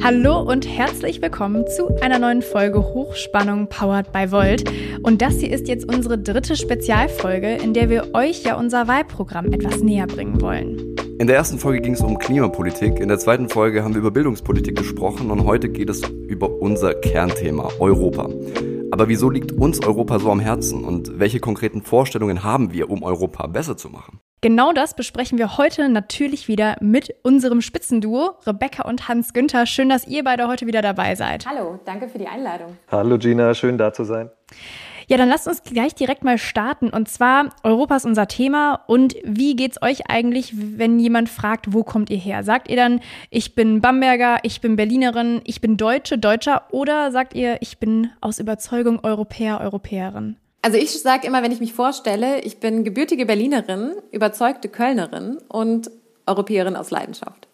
Hallo und herzlich willkommen zu einer neuen Folge Hochspannung Powered by Volt. Und das hier ist jetzt unsere dritte Spezialfolge, in der wir euch ja unser Wahlprogramm etwas näher bringen wollen. In der ersten Folge ging es um Klimapolitik, in der zweiten Folge haben wir über Bildungspolitik gesprochen und heute geht es über unser Kernthema Europa. Aber wieso liegt uns Europa so am Herzen und welche konkreten Vorstellungen haben wir, um Europa besser zu machen? Genau das besprechen wir heute natürlich wieder mit unserem Spitzenduo, Rebecca und Hans Günther. Schön, dass ihr beide heute wieder dabei seid. Hallo, danke für die Einladung. Hallo Gina, schön da zu sein. Ja, dann lasst uns gleich direkt mal starten. Und zwar, Europa ist unser Thema. Und wie geht's euch eigentlich, wenn jemand fragt, wo kommt ihr her? Sagt ihr dann, ich bin Bamberger, ich bin Berlinerin, ich bin Deutsche, Deutscher? Oder sagt ihr, ich bin aus Überzeugung Europäer, Europäerin? Also ich sage immer, wenn ich mich vorstelle, ich bin gebürtige Berlinerin, überzeugte Kölnerin und Europäerin aus Leidenschaft.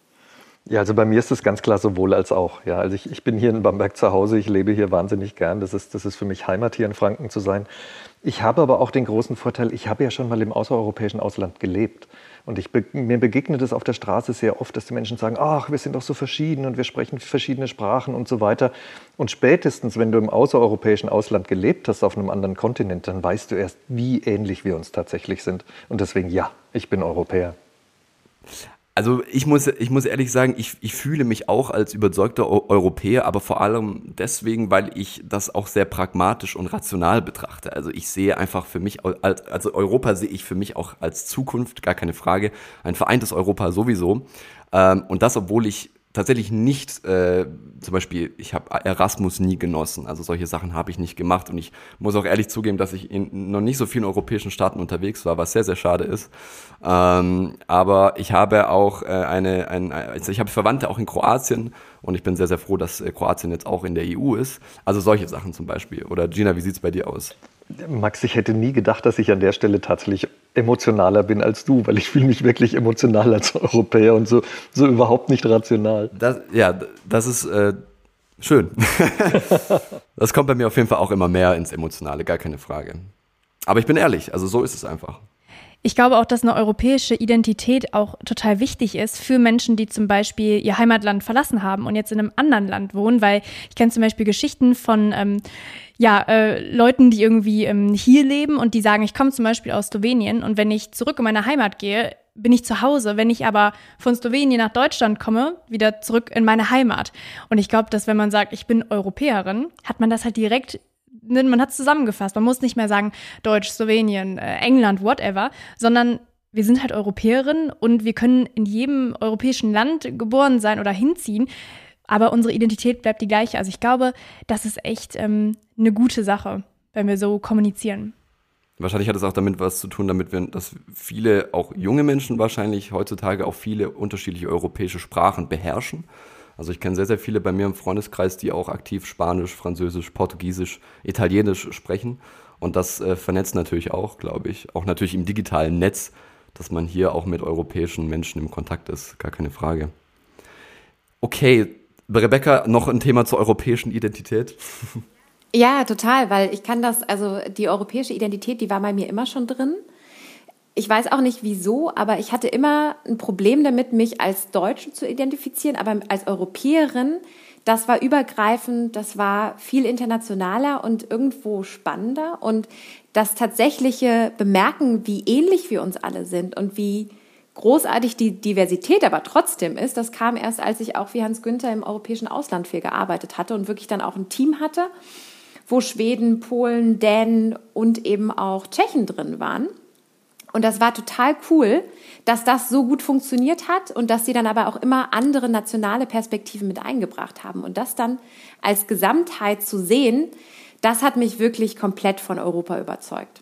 Ja, also bei mir ist es ganz klar sowohl als auch. Ja, also ich, ich bin hier in Bamberg zu Hause, ich lebe hier wahnsinnig gern. Das ist, das ist für mich Heimat hier in Franken zu sein. Ich habe aber auch den großen Vorteil, ich habe ja schon mal im außereuropäischen Ausland gelebt. Und ich, mir begegnet es auf der Straße sehr oft, dass die Menschen sagen, ach, wir sind doch so verschieden und wir sprechen verschiedene Sprachen und so weiter. Und spätestens, wenn du im außereuropäischen Ausland gelebt hast, auf einem anderen Kontinent, dann weißt du erst, wie ähnlich wir uns tatsächlich sind. Und deswegen, ja, ich bin Europäer. Also ich muss, ich muss ehrlich sagen, ich, ich fühle mich auch als überzeugter Europäer, aber vor allem deswegen, weil ich das auch sehr pragmatisch und rational betrachte. Also ich sehe einfach für mich, als, also Europa sehe ich für mich auch als Zukunft, gar keine Frage, ein vereintes Europa sowieso. Ähm, und das, obwohl ich tatsächlich nicht, äh, zum Beispiel, ich habe Erasmus nie genossen. Also solche Sachen habe ich nicht gemacht. Und ich muss auch ehrlich zugeben, dass ich in noch nicht so vielen europäischen Staaten unterwegs war, was sehr, sehr schade ist. Ähm, aber ich habe auch äh, eine, ein, also ich habe Verwandte auch in Kroatien und ich bin sehr, sehr froh, dass äh, Kroatien jetzt auch in der EU ist. Also solche Sachen zum Beispiel. Oder Gina, wie sieht's bei dir aus? Max, ich hätte nie gedacht, dass ich an der Stelle tatsächlich emotionaler bin als du, weil ich fühle mich wirklich emotional als Europäer und so, so überhaupt nicht rational. Das, ja, das ist äh, schön. das kommt bei mir auf jeden Fall auch immer mehr ins Emotionale, gar keine Frage. Aber ich bin ehrlich, also so ist es einfach. Ich glaube auch, dass eine europäische Identität auch total wichtig ist für Menschen, die zum Beispiel ihr Heimatland verlassen haben und jetzt in einem anderen Land wohnen, weil ich kenne zum Beispiel Geschichten von ähm, ja, äh, Leuten, die irgendwie ähm, hier leben und die sagen, ich komme zum Beispiel aus Slowenien und wenn ich zurück in meine Heimat gehe, bin ich zu Hause. Wenn ich aber von Slowenien nach Deutschland komme, wieder zurück in meine Heimat. Und ich glaube, dass wenn man sagt, ich bin Europäerin, hat man das halt direkt man hat es zusammengefasst. Man muss nicht mehr sagen Deutsch, Slowenien, äh, England, whatever, sondern wir sind halt Europäerinnen und wir können in jedem europäischen Land geboren sein oder hinziehen, aber unsere Identität bleibt die gleiche. Also ich glaube, das ist echt ähm, eine gute Sache, wenn wir so kommunizieren. Wahrscheinlich hat es auch damit was zu tun, damit wir, dass viele, auch junge Menschen wahrscheinlich heutzutage auch viele unterschiedliche europäische Sprachen beherrschen. Also ich kenne sehr, sehr viele bei mir im Freundeskreis, die auch aktiv Spanisch, Französisch, Portugiesisch, Italienisch sprechen. Und das äh, vernetzt natürlich auch, glaube ich, auch natürlich im digitalen Netz, dass man hier auch mit europäischen Menschen im Kontakt ist, gar keine Frage. Okay, Rebecca, noch ein Thema zur europäischen Identität. Ja, total, weil ich kann das, also die europäische Identität, die war bei mir immer schon drin ich weiß auch nicht wieso, aber ich hatte immer ein Problem damit, mich als Deutsche zu identifizieren, aber als Europäerin, das war übergreifend, das war viel internationaler und irgendwo spannender. Und das tatsächliche Bemerken, wie ähnlich wir uns alle sind und wie großartig die Diversität aber trotzdem ist, das kam erst, als ich auch wie Hans Günther im europäischen Ausland viel gearbeitet hatte und wirklich dann auch ein Team hatte, wo Schweden, Polen, Dänen und eben auch Tschechen drin waren. Und das war total cool, dass das so gut funktioniert hat und dass sie dann aber auch immer andere nationale Perspektiven mit eingebracht haben. Und das dann als Gesamtheit zu sehen, das hat mich wirklich komplett von Europa überzeugt.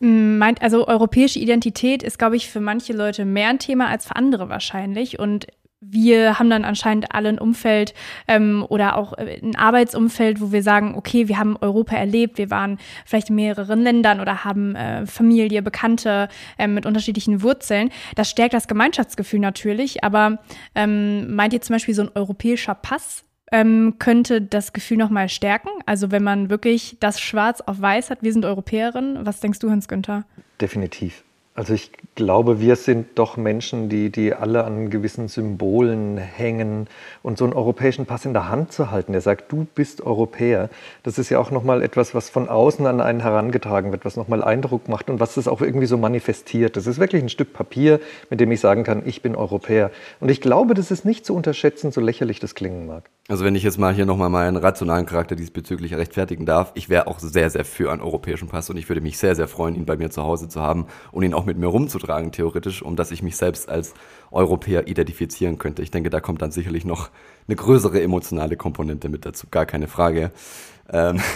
Meint, also europäische Identität ist, glaube ich, für manche Leute mehr ein Thema als für andere wahrscheinlich. Und wir haben dann anscheinend alle ein Umfeld ähm, oder auch äh, ein Arbeitsumfeld, wo wir sagen, okay, wir haben Europa erlebt, wir waren vielleicht in mehreren Ländern oder haben äh, Familie, Bekannte äh, mit unterschiedlichen Wurzeln. Das stärkt das Gemeinschaftsgefühl natürlich, aber ähm, meint ihr zum Beispiel so ein europäischer Pass? Ähm, könnte das Gefühl nochmal stärken? Also wenn man wirklich das schwarz auf weiß hat, wir sind Europäerinnen, was denkst du, Hans Günther? Definitiv. Also ich glaube, wir sind doch Menschen, die, die alle an gewissen Symbolen hängen. Und so einen europäischen Pass in der Hand zu halten, der sagt, du bist Europäer, das ist ja auch nochmal etwas, was von außen an einen herangetragen wird, was nochmal Eindruck macht und was das auch irgendwie so manifestiert. Das ist wirklich ein Stück Papier, mit dem ich sagen kann, ich bin Europäer. Und ich glaube, das ist nicht zu unterschätzen, so lächerlich das klingen mag. Also wenn ich jetzt mal hier nochmal meinen rationalen Charakter diesbezüglich rechtfertigen darf, ich wäre auch sehr, sehr für einen europäischen Pass und ich würde mich sehr, sehr freuen, ihn bei mir zu Hause zu haben und ihn auch mit mir rumzutragen, theoretisch, um dass ich mich selbst als Europäer identifizieren könnte. Ich denke, da kommt dann sicherlich noch eine größere emotionale Komponente mit dazu, gar keine Frage. Ähm,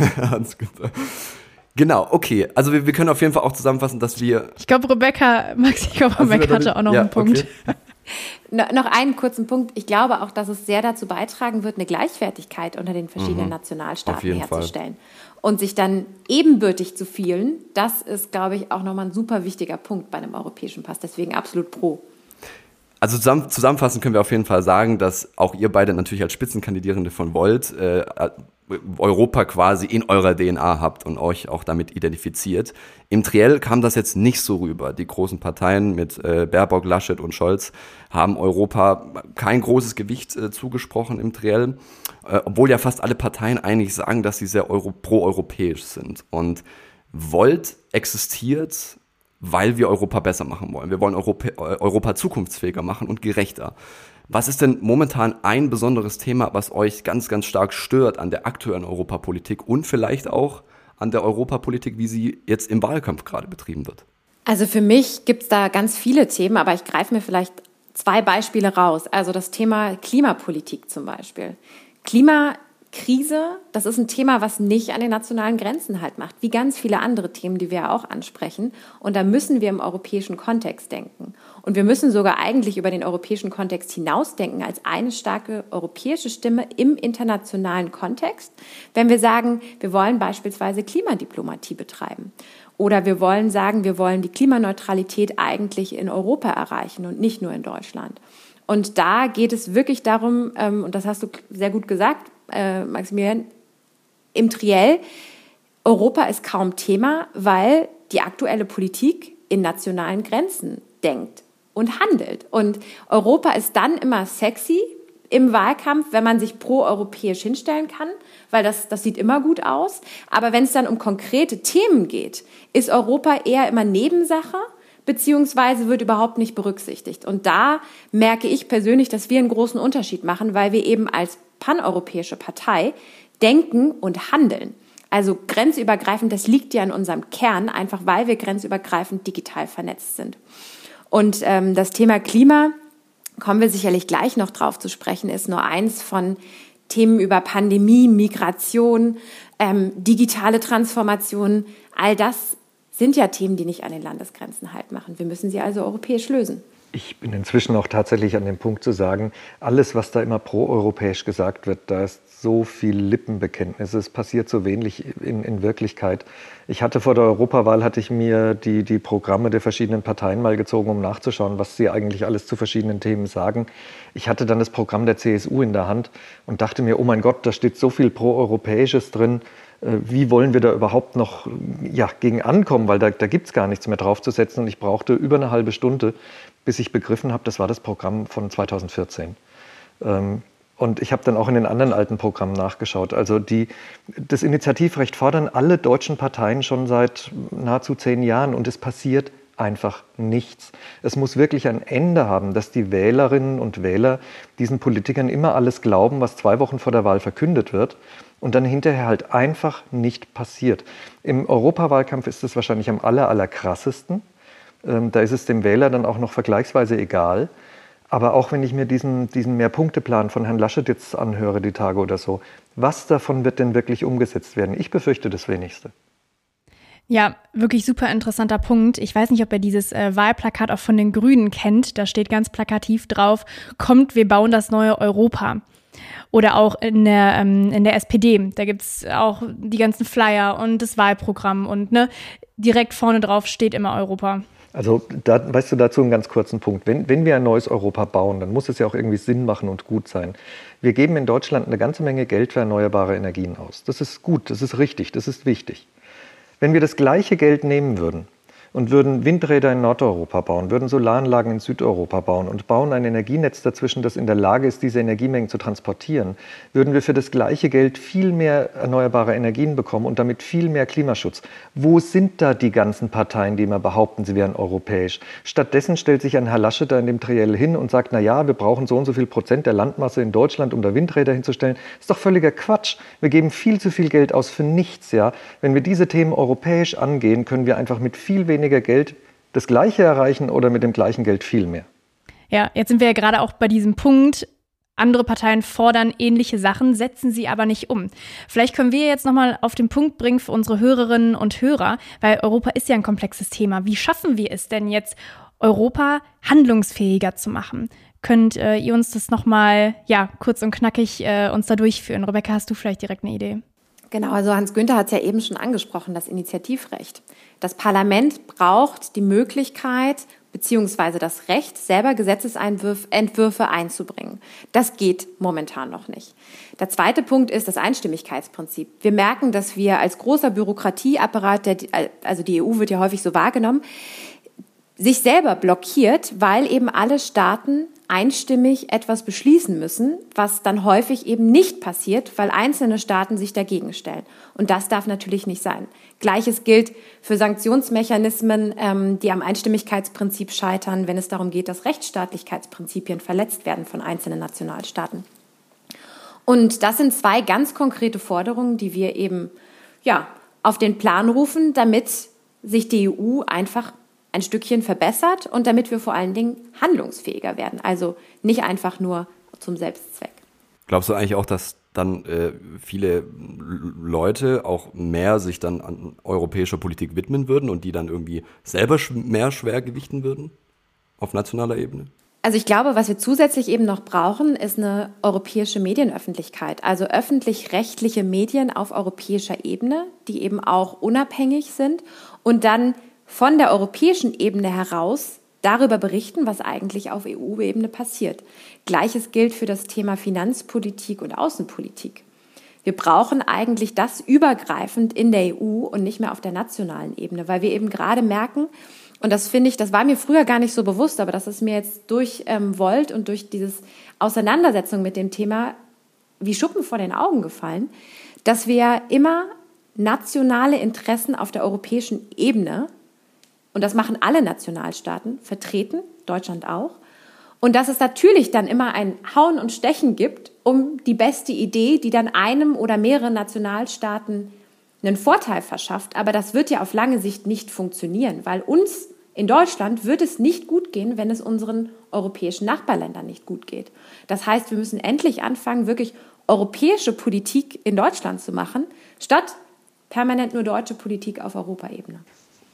Genau, okay. Also wir, wir, können auf jeden Fall auch zusammenfassen, dass wir. Ich glaube, Rebecca, Max, ich glaube, Rebecca hatte auch noch ja, einen Punkt. Okay. No, noch einen kurzen Punkt. Ich glaube auch, dass es sehr dazu beitragen wird, eine Gleichwertigkeit unter den verschiedenen mhm. Nationalstaaten herzustellen. Fall. Und sich dann ebenbürtig zu fühlen, das ist, glaube ich, auch nochmal ein super wichtiger Punkt bei einem europäischen Pass. Deswegen absolut pro. Also zusammen, zusammenfassend können wir auf jeden Fall sagen, dass auch ihr beide natürlich als Spitzenkandidierende von Volt äh, Europa quasi in eurer DNA habt und euch auch damit identifiziert. Im Triell kam das jetzt nicht so rüber. Die großen Parteien mit äh, Baerbock, Laschet und Scholz haben Europa kein großes Gewicht äh, zugesprochen im Triell, äh, obwohl ja fast alle Parteien eigentlich sagen, dass sie sehr Euro pro-europäisch sind. Und Volt existiert, weil wir Europa besser machen wollen. Wir wollen Europa, Europa zukunftsfähiger machen und gerechter. Was ist denn momentan ein besonderes Thema, was euch ganz, ganz stark stört an der aktuellen Europapolitik und vielleicht auch an der Europapolitik, wie sie jetzt im Wahlkampf gerade betrieben wird? Also für mich gibt es da ganz viele Themen, aber ich greife mir vielleicht zwei Beispiele raus. Also das Thema Klimapolitik zum Beispiel. Klima Krise, das ist ein Thema, was nicht an den nationalen Grenzen halt macht, wie ganz viele andere Themen, die wir auch ansprechen. Und da müssen wir im europäischen Kontext denken. Und wir müssen sogar eigentlich über den europäischen Kontext hinausdenken als eine starke europäische Stimme im internationalen Kontext, wenn wir sagen, wir wollen beispielsweise Klimadiplomatie betreiben. Oder wir wollen sagen, wir wollen die Klimaneutralität eigentlich in Europa erreichen und nicht nur in Deutschland. Und da geht es wirklich darum, ähm, und das hast du sehr gut gesagt, äh, Maximilian, im Triell, Europa ist kaum Thema, weil die aktuelle Politik in nationalen Grenzen denkt und handelt. Und Europa ist dann immer sexy im Wahlkampf, wenn man sich pro-europäisch hinstellen kann, weil das, das sieht immer gut aus. Aber wenn es dann um konkrete Themen geht, ist Europa eher immer Nebensache beziehungsweise wird überhaupt nicht berücksichtigt. Und da merke ich persönlich, dass wir einen großen Unterschied machen, weil wir eben als paneuropäische Partei denken und handeln. Also grenzübergreifend, das liegt ja in unserem Kern, einfach weil wir grenzübergreifend digital vernetzt sind. Und ähm, das Thema Klima, kommen wir sicherlich gleich noch drauf zu sprechen, ist nur eins von Themen über Pandemie, Migration, ähm, digitale Transformation. All das sind ja Themen, die nicht an den Landesgrenzen halt machen. Wir müssen sie also europäisch lösen. Ich bin inzwischen auch tatsächlich an dem Punkt zu sagen, alles, was da immer proeuropäisch gesagt wird, da ist so viel Lippenbekenntnis. Es passiert so wenig in, in Wirklichkeit. Ich hatte vor der Europawahl, hatte ich mir die, die Programme der verschiedenen Parteien mal gezogen, um nachzuschauen, was sie eigentlich alles zu verschiedenen Themen sagen. Ich hatte dann das Programm der CSU in der Hand und dachte mir, oh mein Gott, da steht so viel Proeuropäisches drin wie wollen wir da überhaupt noch ja, gegen ankommen, weil da, da gibt es gar nichts mehr draufzusetzen. Und ich brauchte über eine halbe Stunde, bis ich begriffen habe, das war das Programm von 2014. Ähm, und ich habe dann auch in den anderen alten Programmen nachgeschaut. Also die, das Initiativrecht fordern alle deutschen Parteien schon seit nahezu zehn Jahren und es passiert einfach nichts. Es muss wirklich ein Ende haben, dass die Wählerinnen und Wähler diesen Politikern immer alles glauben, was zwei Wochen vor der Wahl verkündet wird und dann hinterher halt einfach nicht passiert. Im Europawahlkampf ist es wahrscheinlich am aller, aller krassesten. Ähm, da ist es dem Wähler dann auch noch vergleichsweise egal. Aber auch wenn ich mir diesen, diesen Mehrpunkteplan von Herrn Laschet jetzt anhöre, die Tage oder so, was davon wird denn wirklich umgesetzt werden? Ich befürchte das wenigste. Ja, wirklich super interessanter Punkt. Ich weiß nicht, ob ihr dieses äh, Wahlplakat auch von den Grünen kennt. Da steht ganz plakativ drauf, kommt, wir bauen das neue Europa. Oder auch in der, ähm, in der SPD. Da gibt's auch die ganzen Flyer und das Wahlprogramm und ne, direkt vorne drauf steht immer Europa. Also, da, weißt du, dazu einen ganz kurzen Punkt. Wenn, wenn wir ein neues Europa bauen, dann muss es ja auch irgendwie Sinn machen und gut sein. Wir geben in Deutschland eine ganze Menge Geld für erneuerbare Energien aus. Das ist gut, das ist richtig, das ist wichtig. Wenn wir das gleiche Geld nehmen würden und würden Windräder in Nordeuropa bauen, würden Solaranlagen in Südeuropa bauen und bauen ein Energienetz dazwischen, das in der Lage ist, diese Energiemengen zu transportieren, würden wir für das gleiche Geld viel mehr erneuerbare Energien bekommen und damit viel mehr Klimaschutz. Wo sind da die ganzen Parteien, die immer behaupten, sie wären europäisch? Stattdessen stellt sich ein Herr Laschet da in dem Triell hin und sagt, na ja, wir brauchen so und so viel Prozent der Landmasse in Deutschland, um da Windräder hinzustellen. Das ist doch völliger Quatsch. Wir geben viel zu viel Geld aus für nichts, ja. Wenn wir diese Themen europäisch angehen, können wir einfach mit viel weniger Geld das Gleiche erreichen oder mit dem gleichen Geld viel mehr. Ja, jetzt sind wir ja gerade auch bei diesem Punkt. Andere Parteien fordern ähnliche Sachen, setzen sie aber nicht um. Vielleicht können wir jetzt nochmal auf den Punkt bringen für unsere Hörerinnen und Hörer, weil Europa ist ja ein komplexes Thema. Wie schaffen wir es denn jetzt, Europa handlungsfähiger zu machen? Könnt äh, ihr uns das nochmal, ja, kurz und knackig äh, uns da durchführen? Rebecca, hast du vielleicht direkt eine Idee? Genau, also Hans Günther hat es ja eben schon angesprochen, das Initiativrecht. Das Parlament braucht die Möglichkeit beziehungsweise das Recht, selber Gesetzesentwürfe einzubringen. Das geht momentan noch nicht. Der zweite Punkt ist das Einstimmigkeitsprinzip. Wir merken, dass wir als großer Bürokratieapparat, der, also die EU wird ja häufig so wahrgenommen, sich selber blockiert, weil eben alle Staaten einstimmig etwas beschließen müssen, was dann häufig eben nicht passiert, weil einzelne Staaten sich dagegen stellen. Und das darf natürlich nicht sein. Gleiches gilt für Sanktionsmechanismen, ähm, die am Einstimmigkeitsprinzip scheitern, wenn es darum geht, dass Rechtsstaatlichkeitsprinzipien verletzt werden von einzelnen Nationalstaaten. Und das sind zwei ganz konkrete Forderungen, die wir eben ja, auf den Plan rufen, damit sich die EU einfach ein Stückchen verbessert und damit wir vor allen Dingen handlungsfähiger werden. Also nicht einfach nur zum Selbstzweck. Glaubst du eigentlich auch, dass dann äh, viele Leute auch mehr sich dann an europäischer Politik widmen würden und die dann irgendwie selber mehr Schwergewichten würden auf nationaler Ebene? Also ich glaube, was wir zusätzlich eben noch brauchen, ist eine europäische Medienöffentlichkeit, also öffentlich-rechtliche Medien auf europäischer Ebene, die eben auch unabhängig sind und dann von der europäischen Ebene heraus darüber berichten, was eigentlich auf EU-Ebene passiert. Gleiches gilt für das Thema Finanzpolitik und Außenpolitik. Wir brauchen eigentlich das übergreifend in der EU und nicht mehr auf der nationalen Ebene, weil wir eben gerade merken, und das finde ich, das war mir früher gar nicht so bewusst, aber das ist mir jetzt durch ähm, Volt und durch dieses Auseinandersetzung mit dem Thema wie Schuppen vor den Augen gefallen, dass wir immer nationale Interessen auf der europäischen Ebene und das machen alle Nationalstaaten, vertreten, Deutschland auch, und dass es natürlich dann immer ein Hauen und Stechen gibt um die beste Idee, die dann einem oder mehreren Nationalstaaten einen Vorteil verschafft. Aber das wird ja auf lange Sicht nicht funktionieren, weil uns in Deutschland wird es nicht gut gehen, wenn es unseren europäischen Nachbarländern nicht gut geht. Das heißt, wir müssen endlich anfangen, wirklich europäische Politik in Deutschland zu machen, statt permanent nur deutsche Politik auf Europaebene.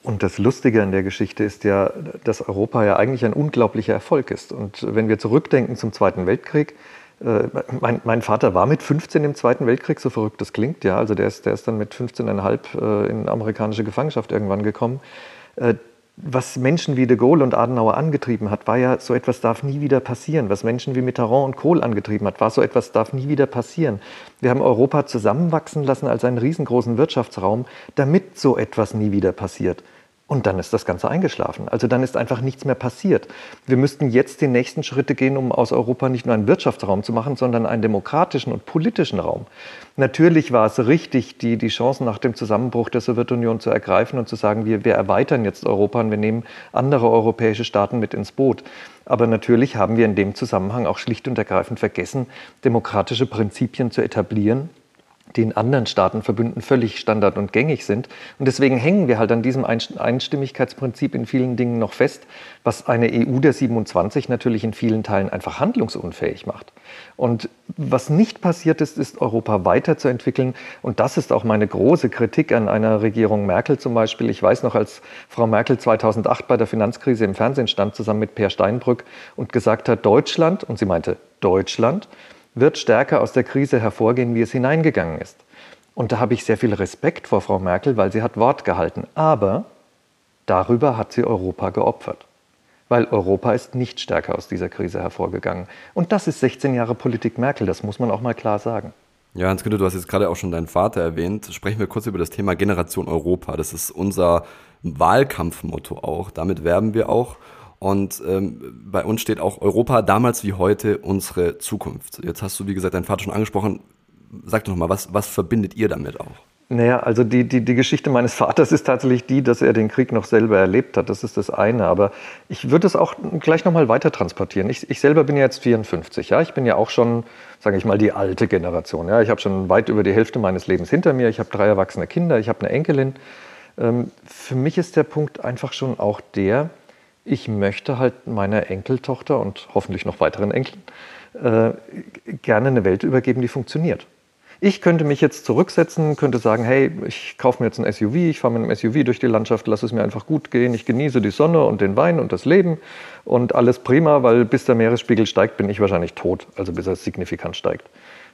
Und das Lustige an der Geschichte ist ja, dass Europa ja eigentlich ein unglaublicher Erfolg ist. Und wenn wir zurückdenken zum Zweiten Weltkrieg, äh, mein, mein, Vater war mit 15 im Zweiten Weltkrieg, so verrückt das klingt, ja. Also der ist, der ist dann mit 15,5 äh, in amerikanische Gefangenschaft irgendwann gekommen. Äh, was Menschen wie de Gaulle und Adenauer angetrieben hat, war ja, so etwas darf nie wieder passieren. Was Menschen wie Mitterrand und Kohl angetrieben hat, war, so etwas darf nie wieder passieren. Wir haben Europa zusammenwachsen lassen als einen riesengroßen Wirtschaftsraum, damit so etwas nie wieder passiert. Und dann ist das Ganze eingeschlafen. Also dann ist einfach nichts mehr passiert. Wir müssten jetzt die nächsten Schritte gehen, um aus Europa nicht nur einen Wirtschaftsraum zu machen, sondern einen demokratischen und politischen Raum. Natürlich war es richtig, die, die Chancen nach dem Zusammenbruch der Sowjetunion zu ergreifen und zu sagen, wir, wir erweitern jetzt Europa und wir nehmen andere europäische Staaten mit ins Boot. Aber natürlich haben wir in dem Zusammenhang auch schlicht und ergreifend vergessen, demokratische Prinzipien zu etablieren die in anderen Staatenverbünden völlig standard und gängig sind. Und deswegen hängen wir halt an diesem Einstimmigkeitsprinzip in vielen Dingen noch fest, was eine EU der 27 natürlich in vielen Teilen einfach handlungsunfähig macht. Und was nicht passiert ist, ist Europa weiterzuentwickeln. Und das ist auch meine große Kritik an einer Regierung Merkel zum Beispiel. Ich weiß noch, als Frau Merkel 2008 bei der Finanzkrise im Fernsehen stand, zusammen mit Per Steinbrück und gesagt hat, Deutschland, und sie meinte Deutschland, wird stärker aus der Krise hervorgehen, wie es hineingegangen ist. Und da habe ich sehr viel Respekt vor Frau Merkel, weil sie hat Wort gehalten. Aber darüber hat sie Europa geopfert. Weil Europa ist nicht stärker aus dieser Krise hervorgegangen. Und das ist 16 Jahre Politik Merkel, das muss man auch mal klar sagen. Ja, Hans-Günther, du hast jetzt gerade auch schon deinen Vater erwähnt. Sprechen wir kurz über das Thema Generation Europa. Das ist unser Wahlkampfmotto auch. Damit werben wir auch. Und ähm, bei uns steht auch Europa damals wie heute unsere Zukunft. Jetzt hast du, wie gesagt, deinen Vater schon angesprochen. Sag doch nochmal, was, was verbindet ihr damit auch? Naja, also die, die, die Geschichte meines Vaters ist tatsächlich die, dass er den Krieg noch selber erlebt hat. Das ist das eine. Aber ich würde es auch gleich nochmal weiter transportieren. Ich, ich selber bin ja jetzt 54. Ja? Ich bin ja auch schon, sage ich mal, die alte Generation. Ja? Ich habe schon weit über die Hälfte meines Lebens hinter mir. Ich habe drei erwachsene Kinder. Ich habe eine Enkelin. Ähm, für mich ist der Punkt einfach schon auch der, ich möchte halt meiner Enkeltochter und hoffentlich noch weiteren Enkeln äh, gerne eine Welt übergeben, die funktioniert. Ich könnte mich jetzt zurücksetzen, könnte sagen, hey, ich kaufe mir jetzt ein SUV, ich fahre mit einem SUV durch die Landschaft, lass es mir einfach gut gehen, ich genieße die Sonne und den Wein und das Leben und alles prima, weil bis der Meeresspiegel steigt, bin ich wahrscheinlich tot, also bis er signifikant steigt.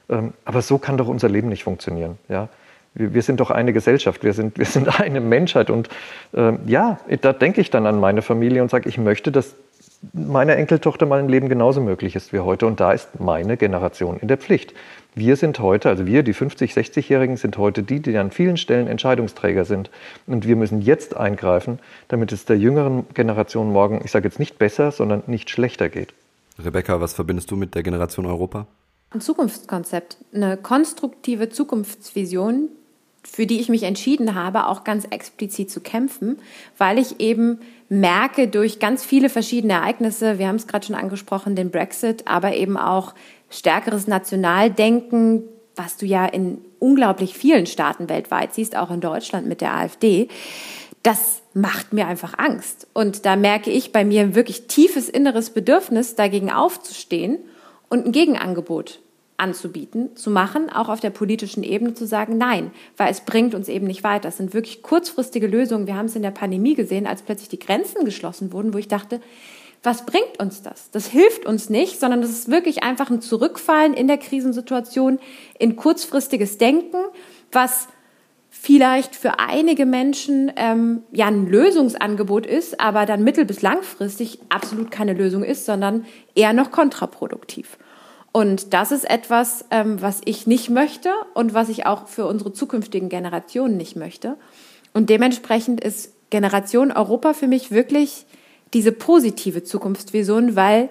Ähm, aber so kann doch unser Leben nicht funktionieren. Ja? Wir, wir sind doch eine Gesellschaft, wir sind, wir sind eine Menschheit. Und äh, ja, da denke ich dann an meine Familie und sage, ich möchte, dass meiner Enkeltochter mal ein Leben genauso möglich ist wie heute. Und da ist meine Generation in der Pflicht. Wir sind heute, also wir, die 50-, 60-Jährigen, sind heute die, die an vielen Stellen Entscheidungsträger sind. Und wir müssen jetzt eingreifen, damit es der jüngeren Generation morgen, ich sage jetzt nicht besser, sondern nicht schlechter geht. Rebecca, was verbindest du mit der Generation Europa? Ein Zukunftskonzept, eine konstruktive Zukunftsvision, für die ich mich entschieden habe, auch ganz explizit zu kämpfen, weil ich eben merke durch ganz viele verschiedene Ereignisse, wir haben es gerade schon angesprochen, den Brexit, aber eben auch stärkeres Nationaldenken, was du ja in unglaublich vielen Staaten weltweit siehst, auch in Deutschland mit der AfD, das macht mir einfach Angst. Und da merke ich bei mir ein wirklich tiefes inneres Bedürfnis, dagegen aufzustehen und ein Gegenangebot anzubieten, zu machen, auch auf der politischen Ebene zu sagen, nein, weil es bringt uns eben nicht weiter. Das sind wirklich kurzfristige Lösungen. Wir haben es in der Pandemie gesehen, als plötzlich die Grenzen geschlossen wurden, wo ich dachte, was bringt uns das? Das hilft uns nicht, sondern das ist wirklich einfach ein Zurückfallen in der Krisensituation in kurzfristiges Denken, was vielleicht für einige Menschen ähm, ja ein Lösungsangebot ist, aber dann mittel- bis langfristig absolut keine Lösung ist, sondern eher noch kontraproduktiv. Und das ist etwas, ähm, was ich nicht möchte und was ich auch für unsere zukünftigen Generationen nicht möchte. Und dementsprechend ist Generation Europa für mich wirklich diese positive Zukunftsvision, weil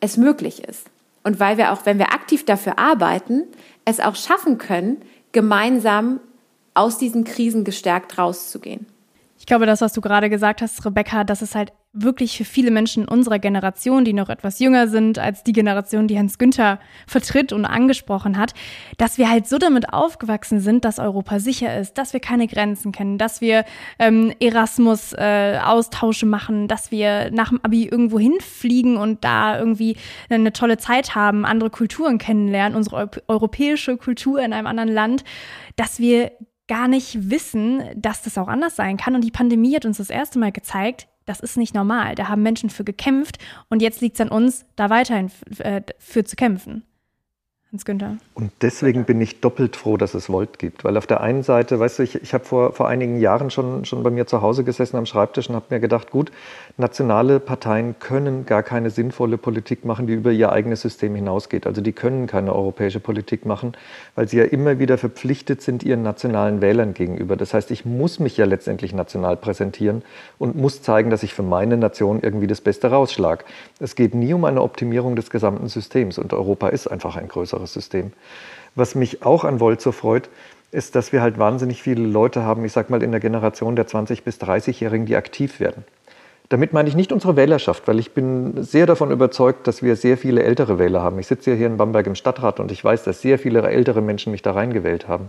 es möglich ist. Und weil wir auch, wenn wir aktiv dafür arbeiten, es auch schaffen können, gemeinsam aus diesen Krisen gestärkt rauszugehen. Ich glaube, das, was du gerade gesagt hast, Rebecca, das ist halt wirklich für viele Menschen unserer Generation, die noch etwas jünger sind als die Generation, die Hans Günther vertritt und angesprochen hat, dass wir halt so damit aufgewachsen sind, dass Europa sicher ist, dass wir keine Grenzen kennen, dass wir ähm, Erasmus-Austausche äh, machen, dass wir nach dem Abi irgendwo hinfliegen und da irgendwie eine tolle Zeit haben, andere Kulturen kennenlernen, unsere europäische Kultur in einem anderen Land, dass wir gar nicht wissen, dass das auch anders sein kann. Und die Pandemie hat uns das erste Mal gezeigt, das ist nicht normal. Da haben Menschen für gekämpft und jetzt liegt es an uns, da weiterhin äh, für zu kämpfen. Hans-Günther. Und deswegen bin ich doppelt froh, dass es Volt gibt. Weil auf der einen Seite, weißt du, ich, ich habe vor, vor einigen Jahren schon, schon bei mir zu Hause gesessen am Schreibtisch und habe mir gedacht, gut, nationale Parteien können gar keine sinnvolle Politik machen, die über ihr eigenes System hinausgeht. Also die können keine europäische Politik machen, weil sie ja immer wieder verpflichtet sind ihren nationalen Wählern gegenüber. Das heißt, ich muss mich ja letztendlich national präsentieren und muss zeigen, dass ich für meine Nation irgendwie das Beste rausschlage. Es geht nie um eine Optimierung des gesamten Systems und Europa ist einfach ein größeres anderes System. Was mich auch an Volt so freut, ist, dass wir halt wahnsinnig viele Leute haben, ich sag mal in der Generation der 20- bis 30-Jährigen, die aktiv werden. Damit meine ich nicht unsere Wählerschaft, weil ich bin sehr davon überzeugt, dass wir sehr viele ältere Wähler haben. Ich sitze hier in Bamberg im Stadtrat und ich weiß, dass sehr viele ältere Menschen mich da reingewählt haben.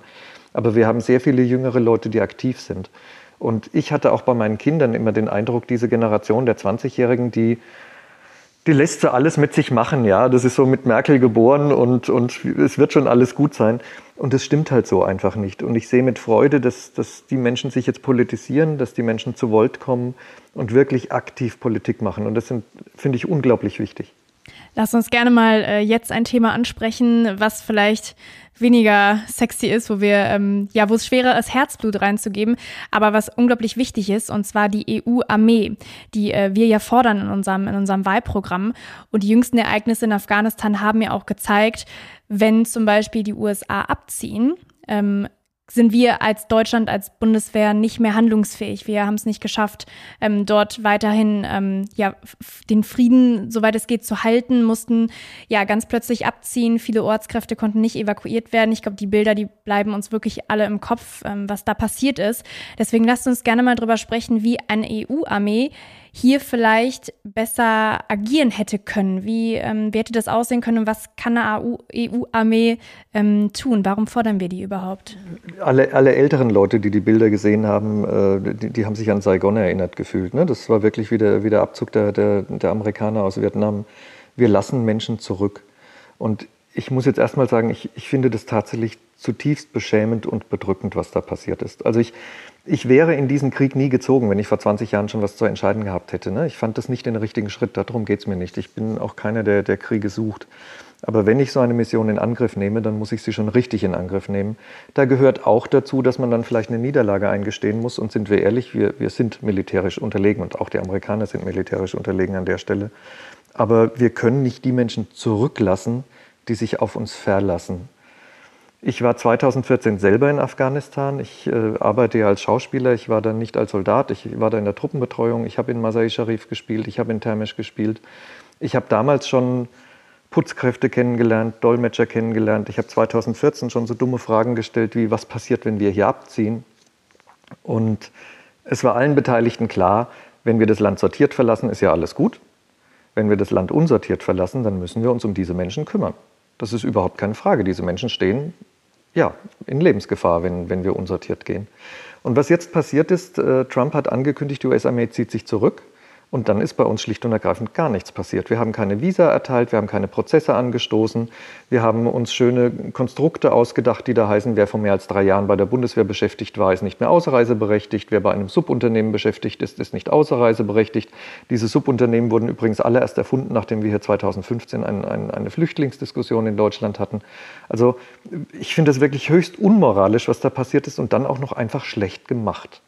Aber wir haben sehr viele jüngere Leute, die aktiv sind. Und ich hatte auch bei meinen Kindern immer den Eindruck, diese Generation der 20-Jährigen, die die lässt so alles mit sich machen, ja. Das ist so mit Merkel geboren und, und es wird schon alles gut sein. Und das stimmt halt so einfach nicht. Und ich sehe mit Freude, dass, dass die Menschen sich jetzt politisieren, dass die Menschen zu Volt kommen und wirklich aktiv Politik machen. Und das finde ich, unglaublich wichtig. Lass uns gerne mal äh, jetzt ein Thema ansprechen, was vielleicht weniger sexy ist, wo wir, ähm, ja, wo es schwerer ist, Herzblut reinzugeben, aber was unglaublich wichtig ist, und zwar die EU-Armee, die äh, wir ja fordern in unserem, in unserem Wahlprogramm. Und die jüngsten Ereignisse in Afghanistan haben ja auch gezeigt, wenn zum Beispiel die USA abziehen, ähm, sind wir als Deutschland, als Bundeswehr nicht mehr handlungsfähig. Wir haben es nicht geschafft, ähm, dort weiterhin ähm, ja, den Frieden, soweit es geht, zu halten, mussten ja ganz plötzlich abziehen. Viele Ortskräfte konnten nicht evakuiert werden. Ich glaube, die Bilder, die bleiben uns wirklich alle im Kopf, ähm, was da passiert ist. Deswegen lasst uns gerne mal drüber sprechen, wie eine EU-Armee hier vielleicht besser agieren hätte können? Wie, ähm, wie hätte das aussehen können und was kann eine EU-Armee ähm, tun? Warum fordern wir die überhaupt? Alle, alle älteren Leute, die die Bilder gesehen haben, äh, die, die, haben sich an Saigon erinnert gefühlt. Ne? Das war wirklich wie der, wie der Abzug der, der, der Amerikaner aus Vietnam. Wir lassen Menschen zurück. Und ich muss jetzt erstmal sagen, ich, ich finde das tatsächlich zutiefst beschämend und bedrückend, was da passiert ist. Also ich, ich wäre in diesen Krieg nie gezogen, wenn ich vor 20 Jahren schon was zu entscheiden gehabt hätte. Ne? Ich fand das nicht den richtigen Schritt, darum geht es mir nicht. Ich bin auch keiner, der, der Kriege sucht. Aber wenn ich so eine Mission in Angriff nehme, dann muss ich sie schon richtig in Angriff nehmen. Da gehört auch dazu, dass man dann vielleicht eine Niederlage eingestehen muss. Und sind wir ehrlich, wir, wir sind militärisch unterlegen und auch die Amerikaner sind militärisch unterlegen an der Stelle. Aber wir können nicht die Menschen zurücklassen, die sich auf uns verlassen. Ich war 2014 selber in Afghanistan. Ich äh, arbeite ja als Schauspieler. Ich war da nicht als Soldat. Ich war da in der Truppenbetreuung. Ich habe in Masai Sharif gespielt. Ich habe in Termesh gespielt. Ich habe damals schon Putzkräfte kennengelernt, Dolmetscher kennengelernt. Ich habe 2014 schon so dumme Fragen gestellt wie, was passiert, wenn wir hier abziehen? Und es war allen Beteiligten klar, wenn wir das Land sortiert verlassen, ist ja alles gut. Wenn wir das Land unsortiert verlassen, dann müssen wir uns um diese Menschen kümmern. Das ist überhaupt keine Frage. Diese Menschen stehen ja, in Lebensgefahr, wenn, wenn wir unsortiert gehen. Und was jetzt passiert ist, äh, Trump hat angekündigt, die US-Armee zieht sich zurück. Und dann ist bei uns schlicht und ergreifend gar nichts passiert. Wir haben keine Visa erteilt, wir haben keine Prozesse angestoßen, wir haben uns schöne Konstrukte ausgedacht, die da heißen, wer vor mehr als drei Jahren bei der Bundeswehr beschäftigt war, ist nicht mehr außerreiseberechtigt, wer bei einem Subunternehmen beschäftigt ist, ist nicht außerreiseberechtigt. Diese Subunternehmen wurden übrigens alle erst erfunden, nachdem wir hier 2015 ein, ein, eine Flüchtlingsdiskussion in Deutschland hatten. Also ich finde es wirklich höchst unmoralisch, was da passiert ist und dann auch noch einfach schlecht gemacht.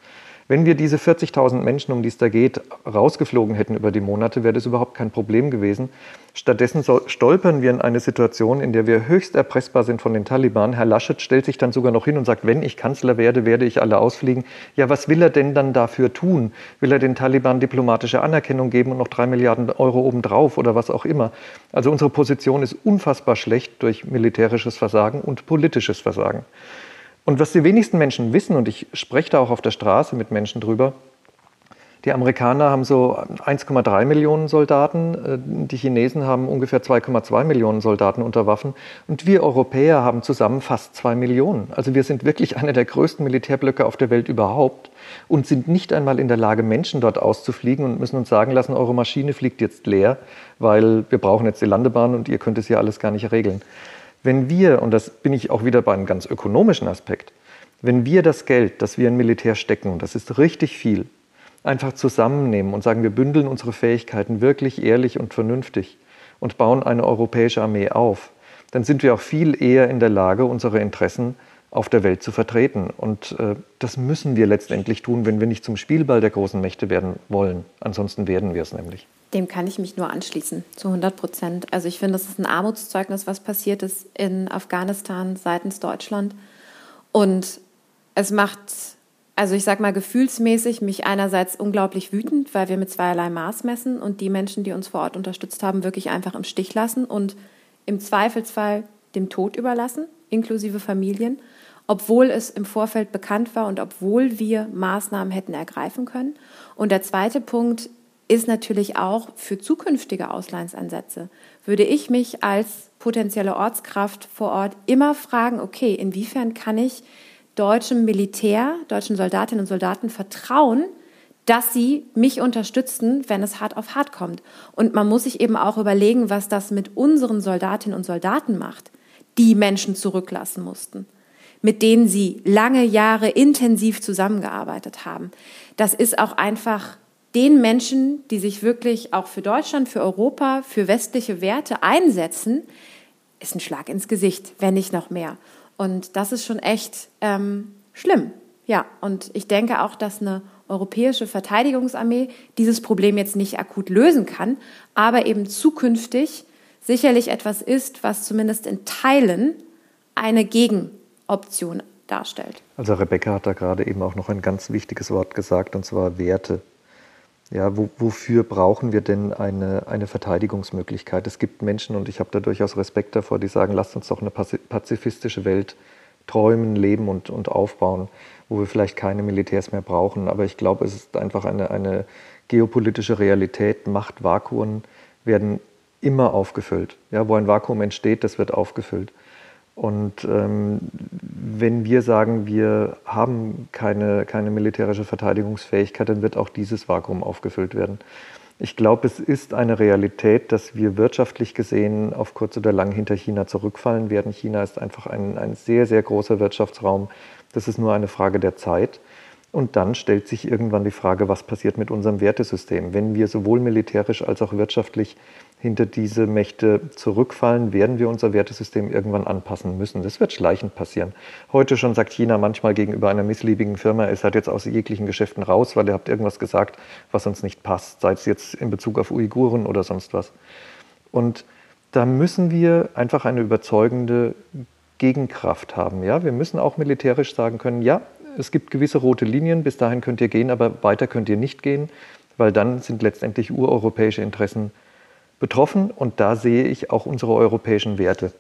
Wenn wir diese 40.000 Menschen, um die es da geht, rausgeflogen hätten über die Monate, wäre das überhaupt kein Problem gewesen. Stattdessen stolpern wir in eine Situation, in der wir höchst erpressbar sind von den Taliban. Herr Laschet stellt sich dann sogar noch hin und sagt, wenn ich Kanzler werde, werde ich alle ausfliegen. Ja, was will er denn dann dafür tun? Will er den Taliban diplomatische Anerkennung geben und noch drei Milliarden Euro obendrauf oder was auch immer? Also unsere Position ist unfassbar schlecht durch militärisches Versagen und politisches Versagen. Und was die wenigsten Menschen wissen, und ich spreche da auch auf der Straße mit Menschen drüber, die Amerikaner haben so 1,3 Millionen Soldaten, äh, die Chinesen haben ungefähr 2,2 Millionen Soldaten unter Waffen und wir Europäer haben zusammen fast 2 Millionen. Also wir sind wirklich einer der größten Militärblöcke auf der Welt überhaupt und sind nicht einmal in der Lage, Menschen dort auszufliegen und müssen uns sagen lassen, eure Maschine fliegt jetzt leer, weil wir brauchen jetzt die Landebahn und ihr könnt es hier alles gar nicht regeln. Wenn wir, und das bin ich auch wieder bei einem ganz ökonomischen Aspekt, wenn wir das Geld, das wir in Militär stecken, das ist richtig viel, einfach zusammennehmen und sagen, wir bündeln unsere Fähigkeiten wirklich ehrlich und vernünftig und bauen eine europäische Armee auf, dann sind wir auch viel eher in der Lage, unsere Interessen auf der Welt zu vertreten. Und äh, das müssen wir letztendlich tun, wenn wir nicht zum Spielball der großen Mächte werden wollen. Ansonsten werden wir es nämlich. Dem kann ich mich nur anschließen, zu 100 Prozent. Also ich finde, das ist ein Armutszeugnis, was passiert ist in Afghanistan seitens Deutschland. Und es macht, also ich sage mal gefühlsmäßig, mich einerseits unglaublich wütend, weil wir mit zweierlei Maß messen und die Menschen, die uns vor Ort unterstützt haben, wirklich einfach im Stich lassen und im Zweifelsfall dem Tod überlassen, inklusive Familien, obwohl es im Vorfeld bekannt war und obwohl wir Maßnahmen hätten ergreifen können. Und der zweite Punkt ist natürlich auch für zukünftige Auslandsansätze. Würde ich mich als potenzielle Ortskraft vor Ort immer fragen, okay, inwiefern kann ich deutschem Militär, deutschen Soldatinnen und Soldaten vertrauen, dass sie mich unterstützen, wenn es hart auf hart kommt. Und man muss sich eben auch überlegen, was das mit unseren Soldatinnen und Soldaten macht, die Menschen zurücklassen mussten, mit denen sie lange Jahre intensiv zusammengearbeitet haben. Das ist auch einfach den Menschen, die sich wirklich auch für Deutschland, für Europa, für westliche Werte einsetzen, ist ein Schlag ins Gesicht, wenn nicht noch mehr. Und das ist schon echt ähm, schlimm. Ja, und ich denke auch, dass eine europäische Verteidigungsarmee dieses Problem jetzt nicht akut lösen kann, aber eben zukünftig sicherlich etwas ist, was zumindest in Teilen eine Gegenoption darstellt. Also Rebecca hat da gerade eben auch noch ein ganz wichtiges Wort gesagt, und zwar Werte. Ja, wo, wofür brauchen wir denn eine, eine Verteidigungsmöglichkeit? Es gibt Menschen, und ich habe da durchaus Respekt davor, die sagen, lasst uns doch eine pazifistische Welt träumen, leben und, und aufbauen, wo wir vielleicht keine Militärs mehr brauchen. Aber ich glaube, es ist einfach eine, eine geopolitische Realität. Machtvakuen werden immer aufgefüllt. Ja, wo ein Vakuum entsteht, das wird aufgefüllt. Und ähm, wenn wir sagen, wir haben keine, keine militärische Verteidigungsfähigkeit, dann wird auch dieses Vakuum aufgefüllt werden. Ich glaube, es ist eine Realität, dass wir wirtschaftlich gesehen auf kurz oder lang hinter China zurückfallen werden. China ist einfach ein, ein sehr, sehr großer Wirtschaftsraum. Das ist nur eine Frage der Zeit. Und dann stellt sich irgendwann die Frage, was passiert mit unserem Wertesystem? Wenn wir sowohl militärisch als auch wirtschaftlich hinter diese Mächte zurückfallen, werden wir unser Wertesystem irgendwann anpassen müssen. Das wird schleichend passieren. Heute schon sagt China manchmal gegenüber einer missliebigen Firma, es hat jetzt aus jeglichen Geschäften raus, weil ihr habt irgendwas gesagt, was uns nicht passt, sei es jetzt in Bezug auf Uiguren oder sonst was. Und da müssen wir einfach eine überzeugende Gegenkraft haben. Ja? Wir müssen auch militärisch sagen können, ja, es gibt gewisse rote Linien, bis dahin könnt ihr gehen, aber weiter könnt ihr nicht gehen, weil dann sind letztendlich ureuropäische Interessen betroffen und da sehe ich auch unsere europäischen Werte.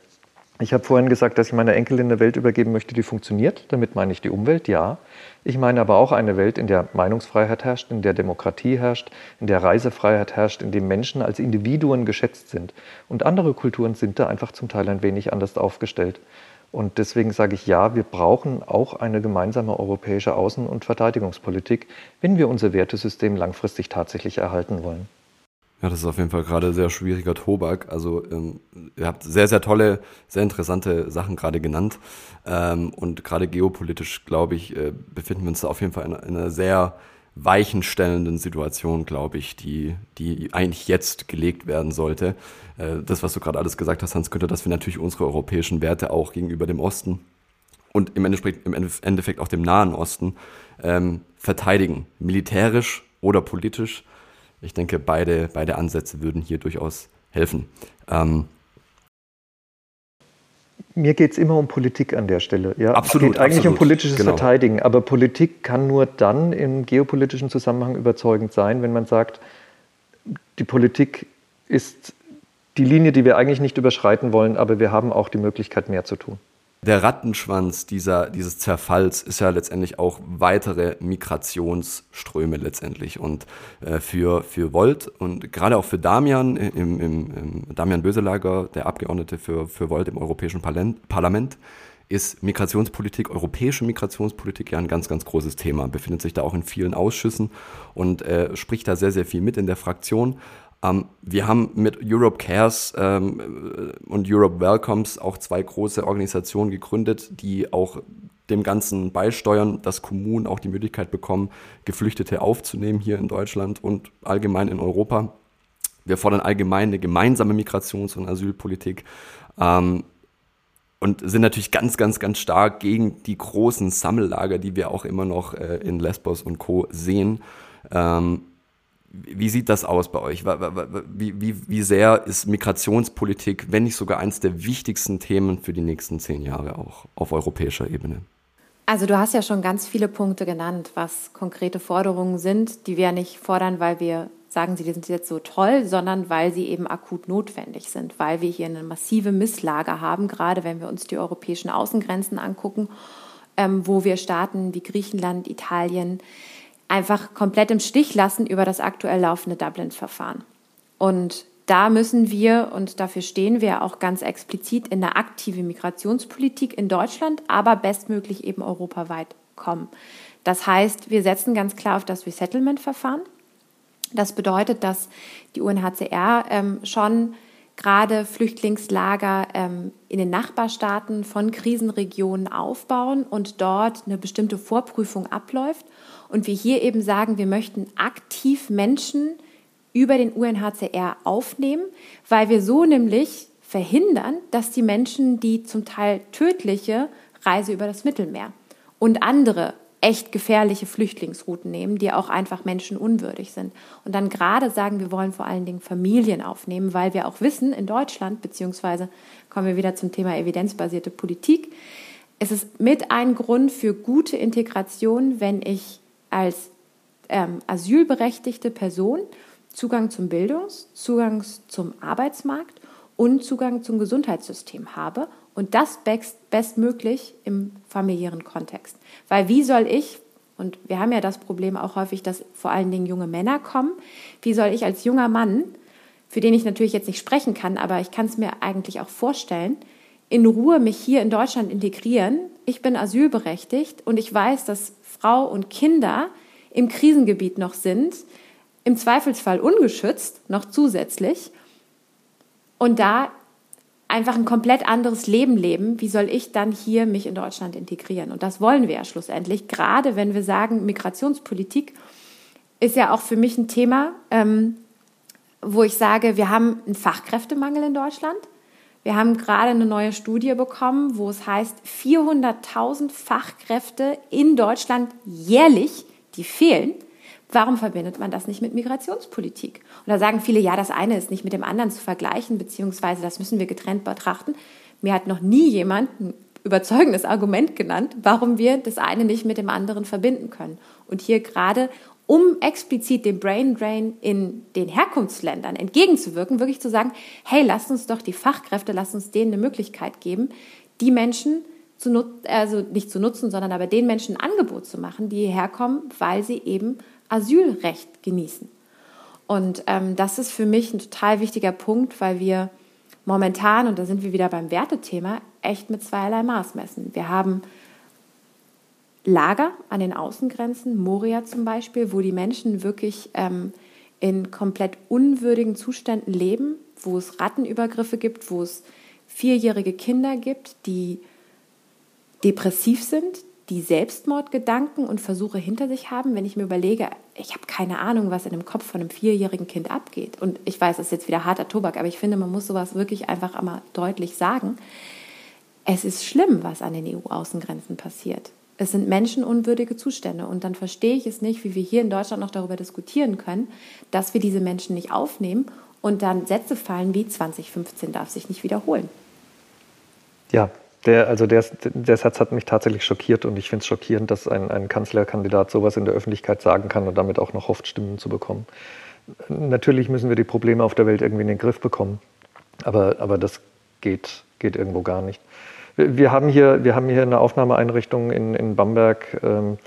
Ich habe vorhin gesagt, dass ich meiner Enkelin eine Welt übergeben möchte, die funktioniert. Damit meine ich die Umwelt, ja. Ich meine aber auch eine Welt, in der Meinungsfreiheit herrscht, in der Demokratie herrscht, in der Reisefreiheit herrscht, in der Menschen als Individuen geschätzt sind. Und andere Kulturen sind da einfach zum Teil ein wenig anders aufgestellt. Und deswegen sage ich ja, wir brauchen auch eine gemeinsame europäische Außen- und Verteidigungspolitik, wenn wir unser Wertesystem langfristig tatsächlich erhalten wollen. Ja, das ist auf jeden Fall gerade sehr schwieriger Tobak. Also ähm, ihr habt sehr, sehr tolle, sehr interessante Sachen gerade genannt. Ähm, und gerade geopolitisch, glaube ich, äh, befinden wir uns da auf jeden Fall in, in einer sehr weichenstellenden Situation, glaube ich, die, die eigentlich jetzt gelegt werden sollte. Äh, das, was du gerade alles gesagt hast, Hans Günther, dass wir natürlich unsere europäischen Werte auch gegenüber dem Osten und im Endeffekt, im Endeffekt auch dem Nahen Osten ähm, verteidigen, militärisch oder politisch. Ich denke, beide, beide Ansätze würden hier durchaus helfen. Ähm, mir geht es immer um Politik an der Stelle. Ja, absolut. Es geht eigentlich absolut, um politisches genau. Verteidigen. Aber Politik kann nur dann im geopolitischen Zusammenhang überzeugend sein, wenn man sagt, die Politik ist die Linie, die wir eigentlich nicht überschreiten wollen, aber wir haben auch die Möglichkeit, mehr zu tun. Der Rattenschwanz dieser, dieses Zerfalls ist ja letztendlich auch weitere Migrationsströme letztendlich. Und äh, für, für Volt und gerade auch für Damian, im, im, im Damian Böselager, der Abgeordnete für, für Volt im Europäischen Parlament, ist Migrationspolitik, europäische Migrationspolitik ja ein ganz, ganz großes Thema. Befindet sich da auch in vielen Ausschüssen und äh, spricht da sehr, sehr viel mit in der Fraktion. Ähm, wir haben mit Europe Cares ähm, und Europe Welcomes auch zwei große Organisationen gegründet, die auch dem Ganzen beisteuern, dass Kommunen auch die Möglichkeit bekommen, Geflüchtete aufzunehmen hier in Deutschland und allgemein in Europa. Wir fordern allgemein eine gemeinsame Migrations- und Asylpolitik ähm, und sind natürlich ganz, ganz, ganz stark gegen die großen Sammellager, die wir auch immer noch äh, in Lesbos und Co. sehen. Ähm, wie sieht das aus bei euch? Wie, wie, wie sehr ist Migrationspolitik, wenn nicht sogar eines der wichtigsten Themen für die nächsten zehn Jahre auch auf europäischer Ebene? Also du hast ja schon ganz viele Punkte genannt, was konkrete Forderungen sind, die wir nicht fordern, weil wir sagen, sie sind jetzt so toll, sondern weil sie eben akut notwendig sind, weil wir hier eine massive Misslage haben, gerade wenn wir uns die europäischen Außengrenzen angucken, ähm, wo wir Staaten wie Griechenland, Italien, einfach komplett im Stich lassen über das aktuell laufende Dublin-Verfahren. Und da müssen wir, und dafür stehen wir auch ganz explizit, in eine aktive Migrationspolitik in Deutschland, aber bestmöglich eben europaweit kommen. Das heißt, wir setzen ganz klar auf das Resettlement-Verfahren. Das bedeutet, dass die UNHCR ähm, schon gerade Flüchtlingslager ähm, in den Nachbarstaaten von Krisenregionen aufbauen und dort eine bestimmte Vorprüfung abläuft und wir hier eben sagen, wir möchten aktiv Menschen über den UNHCR aufnehmen, weil wir so nämlich verhindern, dass die Menschen die zum Teil tödliche Reise über das Mittelmeer und andere echt gefährliche Flüchtlingsrouten nehmen, die auch einfach menschenunwürdig sind. Und dann gerade sagen, wir wollen vor allen Dingen Familien aufnehmen, weil wir auch wissen, in Deutschland, beziehungsweise kommen wir wieder zum Thema evidenzbasierte Politik, es ist mit ein Grund für gute Integration, wenn ich als ähm, asylberechtigte Person Zugang zum Bildungs-, Zugang zum Arbeitsmarkt und Zugang zum Gesundheitssystem habe und das best, bestmöglich im familiären Kontext. Weil wie soll ich, und wir haben ja das Problem auch häufig, dass vor allen Dingen junge Männer kommen, wie soll ich als junger Mann, für den ich natürlich jetzt nicht sprechen kann, aber ich kann es mir eigentlich auch vorstellen, in Ruhe mich hier in Deutschland integrieren. Ich bin asylberechtigt und ich weiß, dass Frau und Kinder im Krisengebiet noch sind, im Zweifelsfall ungeschützt, noch zusätzlich. Und da einfach ein komplett anderes Leben leben, wie soll ich dann hier mich in Deutschland integrieren? Und das wollen wir ja schlussendlich, gerade wenn wir sagen, Migrationspolitik ist ja auch für mich ein Thema, ähm, wo ich sage, wir haben einen Fachkräftemangel in Deutschland. Wir haben gerade eine neue Studie bekommen, wo es heißt, 400.000 Fachkräfte in Deutschland jährlich, die fehlen. Warum verbindet man das nicht mit Migrationspolitik? Und da sagen viele, ja, das eine ist nicht mit dem anderen zu vergleichen, beziehungsweise das müssen wir getrennt betrachten. Mir hat noch nie jemand ein überzeugendes Argument genannt, warum wir das eine nicht mit dem anderen verbinden können. Und hier gerade, um explizit dem Brain Drain in den Herkunftsländern entgegenzuwirken, wirklich zu sagen, hey, lasst uns doch die Fachkräfte, lasst uns denen eine Möglichkeit geben, die Menschen zu nutzen, also nicht zu nutzen, sondern aber den Menschen ein Angebot zu machen, die hierher kommen, weil sie eben Asylrecht genießen. Und ähm, das ist für mich ein total wichtiger Punkt, weil wir momentan, und da sind wir wieder beim Wertethema, echt mit zweierlei Maß messen. Wir haben Lager an den Außengrenzen, Moria zum Beispiel, wo die Menschen wirklich ähm, in komplett unwürdigen Zuständen leben, wo es Rattenübergriffe gibt, wo es vierjährige Kinder gibt, die depressiv sind, die Selbstmordgedanken und Versuche hinter sich haben, wenn ich mir überlege, ich habe keine Ahnung, was in dem Kopf von einem vierjährigen Kind abgeht. Und ich weiß, das ist jetzt wieder harter Tobak, aber ich finde, man muss sowas wirklich einfach einmal deutlich sagen. Es ist schlimm, was an den EU-Außengrenzen passiert. Es sind menschenunwürdige Zustände. Und dann verstehe ich es nicht, wie wir hier in Deutschland noch darüber diskutieren können, dass wir diese Menschen nicht aufnehmen und dann Sätze fallen wie 2015 darf sich nicht wiederholen. Ja, der, also der, der Satz hat mich tatsächlich schockiert und ich finde es schockierend, dass ein, ein Kanzlerkandidat sowas in der Öffentlichkeit sagen kann und damit auch noch hofft, Stimmen zu bekommen. Natürlich müssen wir die Probleme auf der Welt irgendwie in den Griff bekommen, aber, aber das geht, geht irgendwo gar nicht. Wir haben hier, wir haben hier eine Aufnahmeeinrichtung in, in Bamberg. Ähm,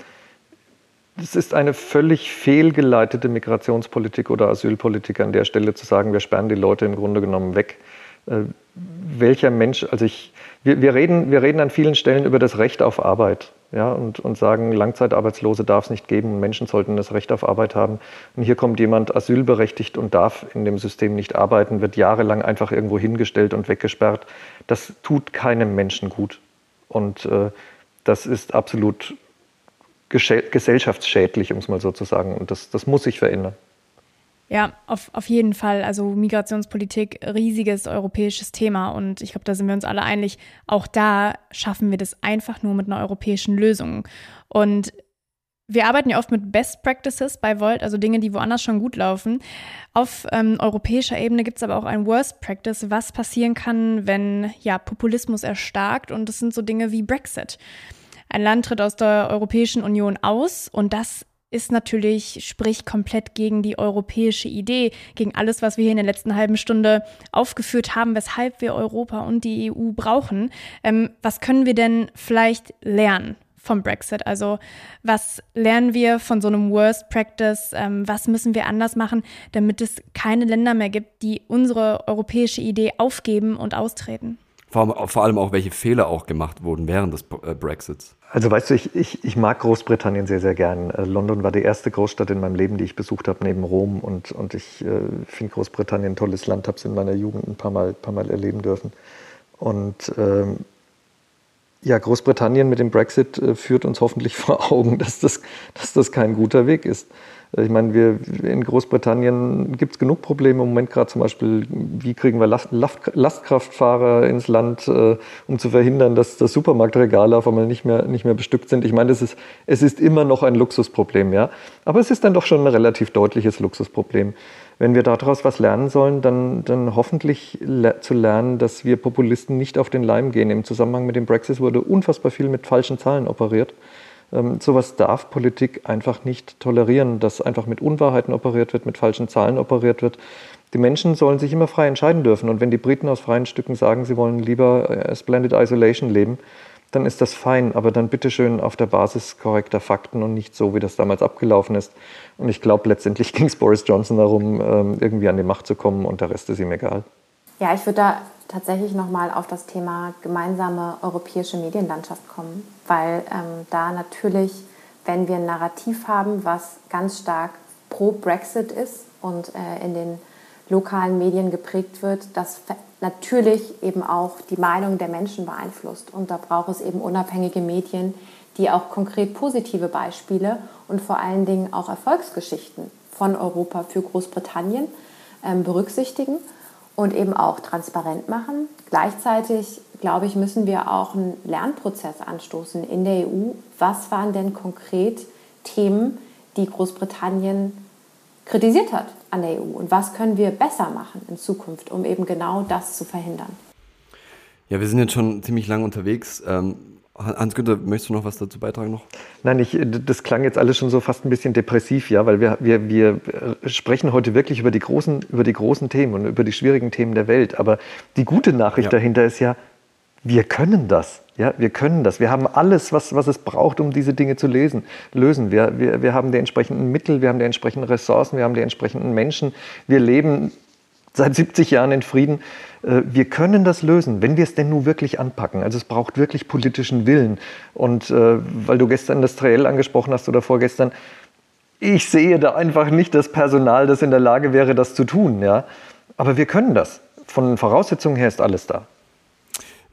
es ist eine völlig fehlgeleitete Migrationspolitik oder Asylpolitik an der Stelle zu sagen, wir sperren die Leute im Grunde genommen weg. Äh, welcher Mensch, also ich, wir, wir, reden, wir reden an vielen Stellen über das Recht auf Arbeit ja, und, und sagen, Langzeitarbeitslose darf es nicht geben und Menschen sollten das Recht auf Arbeit haben. Und hier kommt jemand asylberechtigt und darf in dem System nicht arbeiten, wird jahrelang einfach irgendwo hingestellt und weggesperrt. Das tut keinem Menschen gut. Und äh, das ist absolut gesellschaftsschädlich, um es mal so zu sagen. Und das, das muss sich verändern. Ja, auf, auf jeden Fall. Also Migrationspolitik, riesiges europäisches Thema. Und ich glaube, da sind wir uns alle einig. Auch da schaffen wir das einfach nur mit einer europäischen Lösung. Und wir arbeiten ja oft mit Best Practices bei Volt, also Dinge, die woanders schon gut laufen. Auf ähm, europäischer Ebene gibt es aber auch ein Worst Practice, was passieren kann, wenn ja Populismus erstarkt. Und das sind so Dinge wie Brexit. Ein Land tritt aus der Europäischen Union aus und das ist natürlich, spricht komplett gegen die europäische Idee, gegen alles, was wir hier in der letzten halben Stunde aufgeführt haben, weshalb wir Europa und die EU brauchen. Ähm, was können wir denn vielleicht lernen vom Brexit? Also was lernen wir von so einem Worst Practice? Ähm, was müssen wir anders machen, damit es keine Länder mehr gibt, die unsere europäische Idee aufgeben und austreten? Vor, vor allem auch, welche Fehler auch gemacht wurden während des äh, Brexits. Also weißt du, ich, ich, ich mag Großbritannien sehr, sehr gern. Äh, London war die erste Großstadt in meinem Leben, die ich besucht habe, neben Rom. Und, und ich äh, finde Großbritannien ein tolles Land, habe es in meiner Jugend ein paar Mal, paar Mal erleben dürfen. Und ähm, ja, Großbritannien mit dem Brexit äh, führt uns hoffentlich vor Augen, dass das, dass das kein guter Weg ist. Ich meine, wir in Großbritannien gibt es genug Probleme im Moment gerade zum Beispiel, wie kriegen wir Last, Lastkraftfahrer ins Land, äh, um zu verhindern, dass, dass Supermarktregale auf einmal nicht mehr, nicht mehr bestückt sind. Ich meine, das ist, es ist immer noch ein Luxusproblem, ja. Aber es ist dann doch schon ein relativ deutliches Luxusproblem. Wenn wir daraus was lernen sollen, dann, dann hoffentlich le zu lernen, dass wir Populisten nicht auf den Leim gehen. Im Zusammenhang mit dem Brexit wurde unfassbar viel mit falschen Zahlen operiert. Ähm, sowas darf Politik einfach nicht tolerieren, dass einfach mit Unwahrheiten operiert wird, mit falschen Zahlen operiert wird. Die Menschen sollen sich immer frei entscheiden dürfen. Und wenn die Briten aus freien Stücken sagen, sie wollen lieber äh, Splendid Isolation leben, dann ist das fein, aber dann bitteschön auf der Basis korrekter Fakten und nicht so, wie das damals abgelaufen ist. Und ich glaube, letztendlich ging es Boris Johnson darum, ähm, irgendwie an die Macht zu kommen und der Rest ist ihm egal. Ja, ich würde da tatsächlich nochmal auf das Thema gemeinsame europäische Medienlandschaft kommen, weil ähm, da natürlich, wenn wir ein Narrativ haben, was ganz stark pro Brexit ist und äh, in den lokalen Medien geprägt wird, das natürlich eben auch die Meinung der Menschen beeinflusst. Und da braucht es eben unabhängige Medien, die auch konkret positive Beispiele und vor allen Dingen auch Erfolgsgeschichten von Europa für Großbritannien ähm, berücksichtigen und eben auch transparent machen. Gleichzeitig, glaube ich, müssen wir auch einen Lernprozess anstoßen in der EU. Was waren denn konkret Themen, die Großbritannien kritisiert hat an der EU und was können wir besser machen in Zukunft, um eben genau das zu verhindern. Ja, wir sind jetzt schon ziemlich lang unterwegs. Ähm, Hans-Günther, möchtest du noch was dazu beitragen noch? Nein, ich, das klang jetzt alles schon so fast ein bisschen depressiv, ja, weil wir, wir, wir sprechen heute wirklich über die, großen, über die großen Themen und über die schwierigen Themen der Welt. Aber die gute Nachricht ja. dahinter ist ja, wir können das. Ja, wir können das. Wir haben alles, was, was es braucht, um diese Dinge zu lesen, lösen. Wir, wir, wir haben die entsprechenden Mittel, wir haben die entsprechenden Ressourcen, wir haben die entsprechenden Menschen. Wir leben seit 70 Jahren in Frieden. Äh, wir können das lösen, wenn wir es denn nur wirklich anpacken. Also es braucht wirklich politischen Willen. Und äh, weil du gestern das Trail angesprochen hast oder vorgestern, ich sehe da einfach nicht das Personal, das in der Lage wäre, das zu tun. Ja? Aber wir können das. Von Voraussetzungen her ist alles da.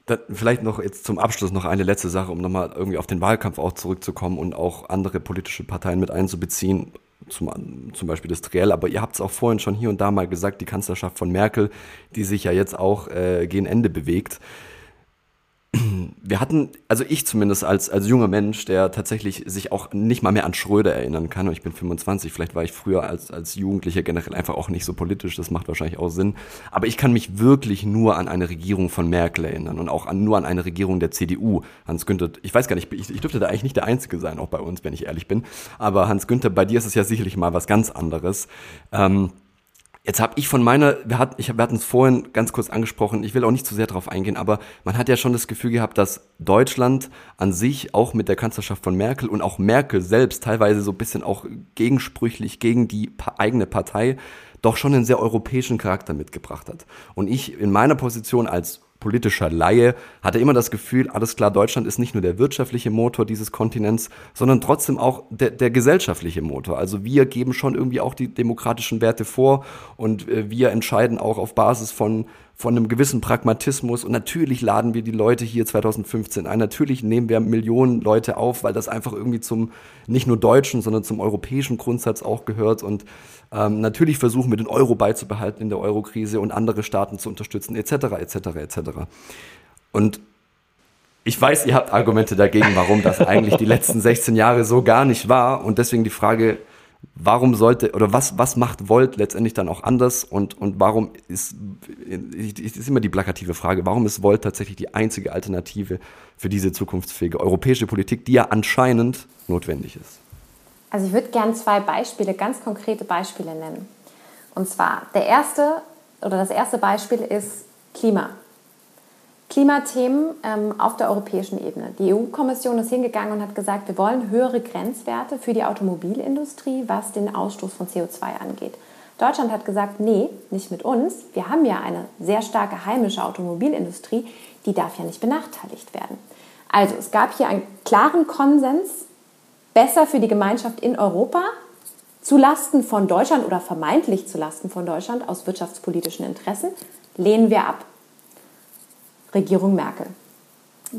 Dann vielleicht noch jetzt zum Abschluss noch eine letzte Sache, um nochmal irgendwie auf den Wahlkampf auch zurückzukommen und auch andere politische Parteien mit einzubeziehen, zum, zum Beispiel das Triell, aber ihr habt es auch vorhin schon hier und da mal gesagt, die Kanzlerschaft von Merkel, die sich ja jetzt auch äh, gegen Ende bewegt wir hatten, also ich zumindest als, als junger Mensch, der tatsächlich sich auch nicht mal mehr an Schröder erinnern kann, und ich bin 25, vielleicht war ich früher als, als Jugendlicher generell einfach auch nicht so politisch, das macht wahrscheinlich auch Sinn, aber ich kann mich wirklich nur an eine Regierung von Merkel erinnern und auch an, nur an eine Regierung der CDU. Hans Günther, ich weiß gar nicht, ich, ich dürfte da eigentlich nicht der Einzige sein, auch bei uns, wenn ich ehrlich bin, aber Hans Günther, bei dir ist es ja sicherlich mal was ganz anderes. Ähm, Jetzt habe ich von meiner, wir hatten, ich, wir hatten es vorhin ganz kurz angesprochen, ich will auch nicht zu sehr darauf eingehen, aber man hat ja schon das Gefühl gehabt, dass Deutschland an sich auch mit der Kanzlerschaft von Merkel und auch Merkel selbst teilweise so ein bisschen auch gegensprüchlich gegen die eigene Partei doch schon einen sehr europäischen Charakter mitgebracht hat. Und ich in meiner Position als politischer Laie, hatte immer das Gefühl, alles klar, Deutschland ist nicht nur der wirtschaftliche Motor dieses Kontinents, sondern trotzdem auch der, der gesellschaftliche Motor. Also wir geben schon irgendwie auch die demokratischen Werte vor und äh, wir entscheiden auch auf Basis von von einem gewissen Pragmatismus und natürlich laden wir die Leute hier 2015 ein. Natürlich nehmen wir Millionen Leute auf, weil das einfach irgendwie zum nicht nur deutschen, sondern zum europäischen Grundsatz auch gehört und ähm, natürlich versuchen wir den Euro beizubehalten in der Eurokrise und andere Staaten zu unterstützen etc. etc. etc. Und ich weiß, ihr habt Argumente dagegen, warum das eigentlich die letzten 16 Jahre so gar nicht war und deswegen die Frage, warum sollte oder was, was macht Volt letztendlich dann auch anders und, und warum ist, ist immer die plakative Frage, warum ist Volt tatsächlich die einzige Alternative für diese zukunftsfähige europäische Politik, die ja anscheinend notwendig ist? Also ich würde gerne zwei Beispiele, ganz konkrete Beispiele nennen. Und zwar der erste oder das erste Beispiel ist Klima. Klimathemen ähm, auf der europäischen Ebene. Die EU-Kommission ist hingegangen und hat gesagt, wir wollen höhere Grenzwerte für die Automobilindustrie, was den Ausstoß von CO2 angeht. Deutschland hat gesagt, nee, nicht mit uns. Wir haben ja eine sehr starke heimische Automobilindustrie, die darf ja nicht benachteiligt werden. Also es gab hier einen klaren Konsens, besser für die Gemeinschaft in Europa, zulasten von Deutschland oder vermeintlich zulasten von Deutschland aus wirtschaftspolitischen Interessen, lehnen wir ab. Regierung Merkel.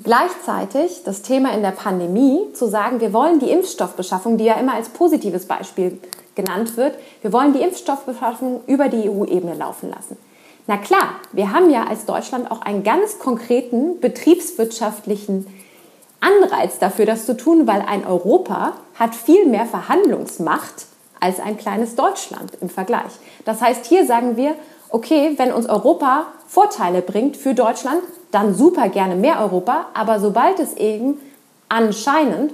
Gleichzeitig das Thema in der Pandemie zu sagen, wir wollen die Impfstoffbeschaffung, die ja immer als positives Beispiel genannt wird, wir wollen die Impfstoffbeschaffung über die EU-Ebene laufen lassen. Na klar, wir haben ja als Deutschland auch einen ganz konkreten betriebswirtschaftlichen Anreiz dafür, das zu tun, weil ein Europa hat viel mehr Verhandlungsmacht als ein kleines Deutschland im Vergleich. Das heißt, hier sagen wir, okay, wenn uns Europa Vorteile bringt für Deutschland, dann super gerne mehr Europa, aber sobald es eben anscheinend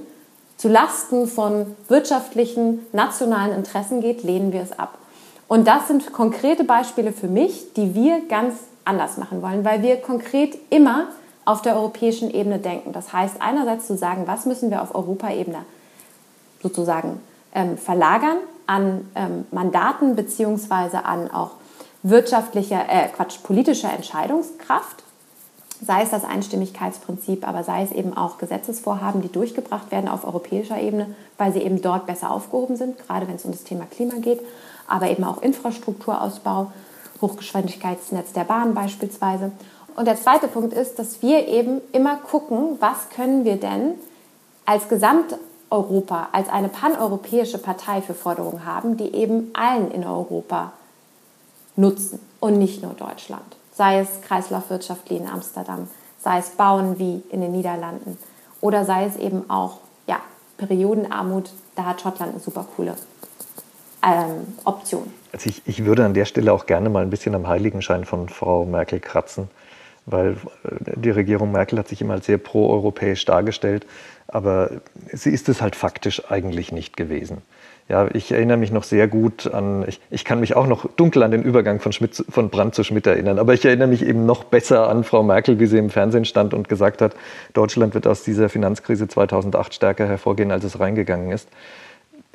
zu Lasten von wirtschaftlichen, nationalen Interessen geht, lehnen wir es ab. Und das sind konkrete Beispiele für mich, die wir ganz anders machen wollen, weil wir konkret immer auf der europäischen Ebene denken. Das heißt, einerseits zu sagen, was müssen wir auf Europaebene sozusagen ähm, verlagern an ähm, Mandaten beziehungsweise an auch wirtschaftlicher, äh, Quatsch, politischer Entscheidungskraft, sei es das Einstimmigkeitsprinzip, aber sei es eben auch Gesetzesvorhaben, die durchgebracht werden auf europäischer Ebene, weil sie eben dort besser aufgehoben sind, gerade wenn es um das Thema Klima geht, aber eben auch Infrastrukturausbau, Hochgeschwindigkeitsnetz der Bahn beispielsweise. Und der zweite Punkt ist, dass wir eben immer gucken, was können wir denn als Gesamteuropa, als eine paneuropäische Partei für Forderungen haben, die eben allen in Europa nutzen und nicht nur Deutschland. Sei es Kreislaufwirtschaft wie in Amsterdam, sei es Bauen wie in den Niederlanden oder sei es eben auch ja, Periodenarmut. Da hat Schottland eine super coole ähm, Option. Also ich, ich würde an der Stelle auch gerne mal ein bisschen am Heiligenschein von Frau Merkel kratzen, weil äh, die Regierung Merkel hat sich immer als sehr proeuropäisch dargestellt, aber sie ist es halt faktisch eigentlich nicht gewesen. Ja, ich erinnere mich noch sehr gut an, ich, ich kann mich auch noch dunkel an den Übergang von, Schmidt, von Brandt zu Schmidt erinnern, aber ich erinnere mich eben noch besser an Frau Merkel, wie sie im Fernsehen stand und gesagt hat, Deutschland wird aus dieser Finanzkrise 2008 stärker hervorgehen, als es reingegangen ist.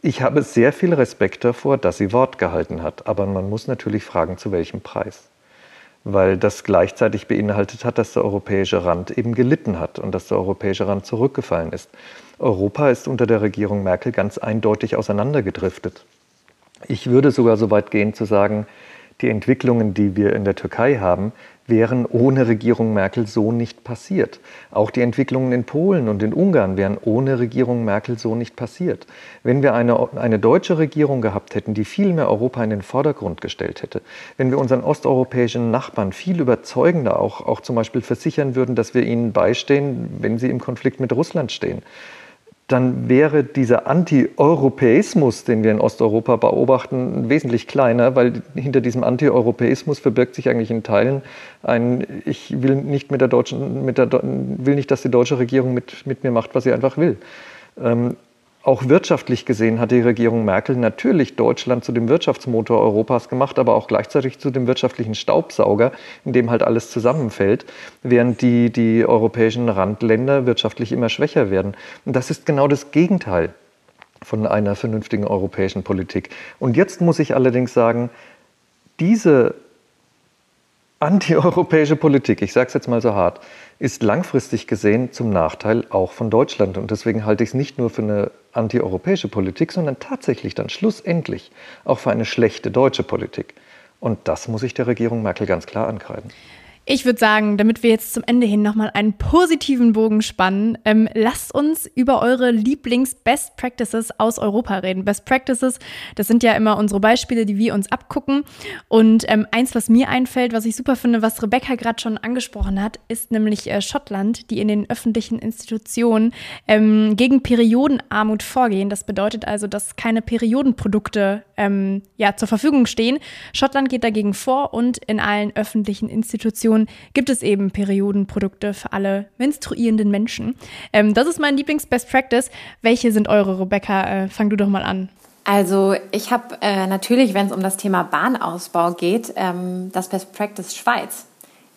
Ich habe sehr viel Respekt davor, dass sie Wort gehalten hat, aber man muss natürlich fragen, zu welchem Preis weil das gleichzeitig beinhaltet hat, dass der europäische Rand eben gelitten hat und dass der europäische Rand zurückgefallen ist. Europa ist unter der Regierung Merkel ganz eindeutig auseinandergedriftet. Ich würde sogar so weit gehen zu sagen, die Entwicklungen, die wir in der Türkei haben, wären ohne Regierung Merkel so nicht passiert. Auch die Entwicklungen in Polen und in Ungarn wären ohne Regierung Merkel so nicht passiert. Wenn wir eine, eine deutsche Regierung gehabt hätten, die viel mehr Europa in den Vordergrund gestellt hätte, wenn wir unseren osteuropäischen Nachbarn viel überzeugender auch, auch zum Beispiel versichern würden, dass wir ihnen beistehen, wenn sie im Konflikt mit Russland stehen, dann wäre dieser Anti-Europäismus, den wir in Osteuropa beobachten, wesentlich kleiner, weil hinter diesem Anti-Europäismus verbirgt sich eigentlich in Teilen ein, ich will nicht mit der deutschen, mit der, will nicht, dass die deutsche Regierung mit, mit mir macht, was sie einfach will. Ähm, auch wirtschaftlich gesehen hat die Regierung Merkel natürlich Deutschland zu dem Wirtschaftsmotor Europas gemacht, aber auch gleichzeitig zu dem wirtschaftlichen Staubsauger, in dem halt alles zusammenfällt, während die, die europäischen Randländer wirtschaftlich immer schwächer werden. Und das ist genau das Gegenteil von einer vernünftigen europäischen Politik. Und jetzt muss ich allerdings sagen, diese antieuropäische Politik, ich sage es jetzt mal so hart, ist langfristig gesehen zum Nachteil auch von Deutschland. Und deswegen halte ich es nicht nur für eine antieuropäische Politik, sondern tatsächlich dann schlussendlich auch für eine schlechte deutsche Politik. Und das muss ich der Regierung Merkel ganz klar ankreiden. Ich würde sagen, damit wir jetzt zum Ende hin nochmal einen positiven Bogen spannen, ähm, lasst uns über eure Lieblings-Best Practices aus Europa reden. Best Practices, das sind ja immer unsere Beispiele, die wir uns abgucken. Und ähm, eins, was mir einfällt, was ich super finde, was Rebecca gerade schon angesprochen hat, ist nämlich äh, Schottland, die in den öffentlichen Institutionen ähm, gegen Periodenarmut vorgehen. Das bedeutet also, dass keine Periodenprodukte ähm, ja, zur Verfügung stehen. Schottland geht dagegen vor und in allen öffentlichen Institutionen Menstruation gibt es eben Periodenprodukte für alle menstruierenden Menschen. Ähm, das ist mein Lieblings-Best Practice. Welche sind eure, Rebecca? Äh, fang du doch mal an. Also ich habe äh, natürlich, wenn es um das Thema Bahnausbau geht, ähm, das Best Practice Schweiz.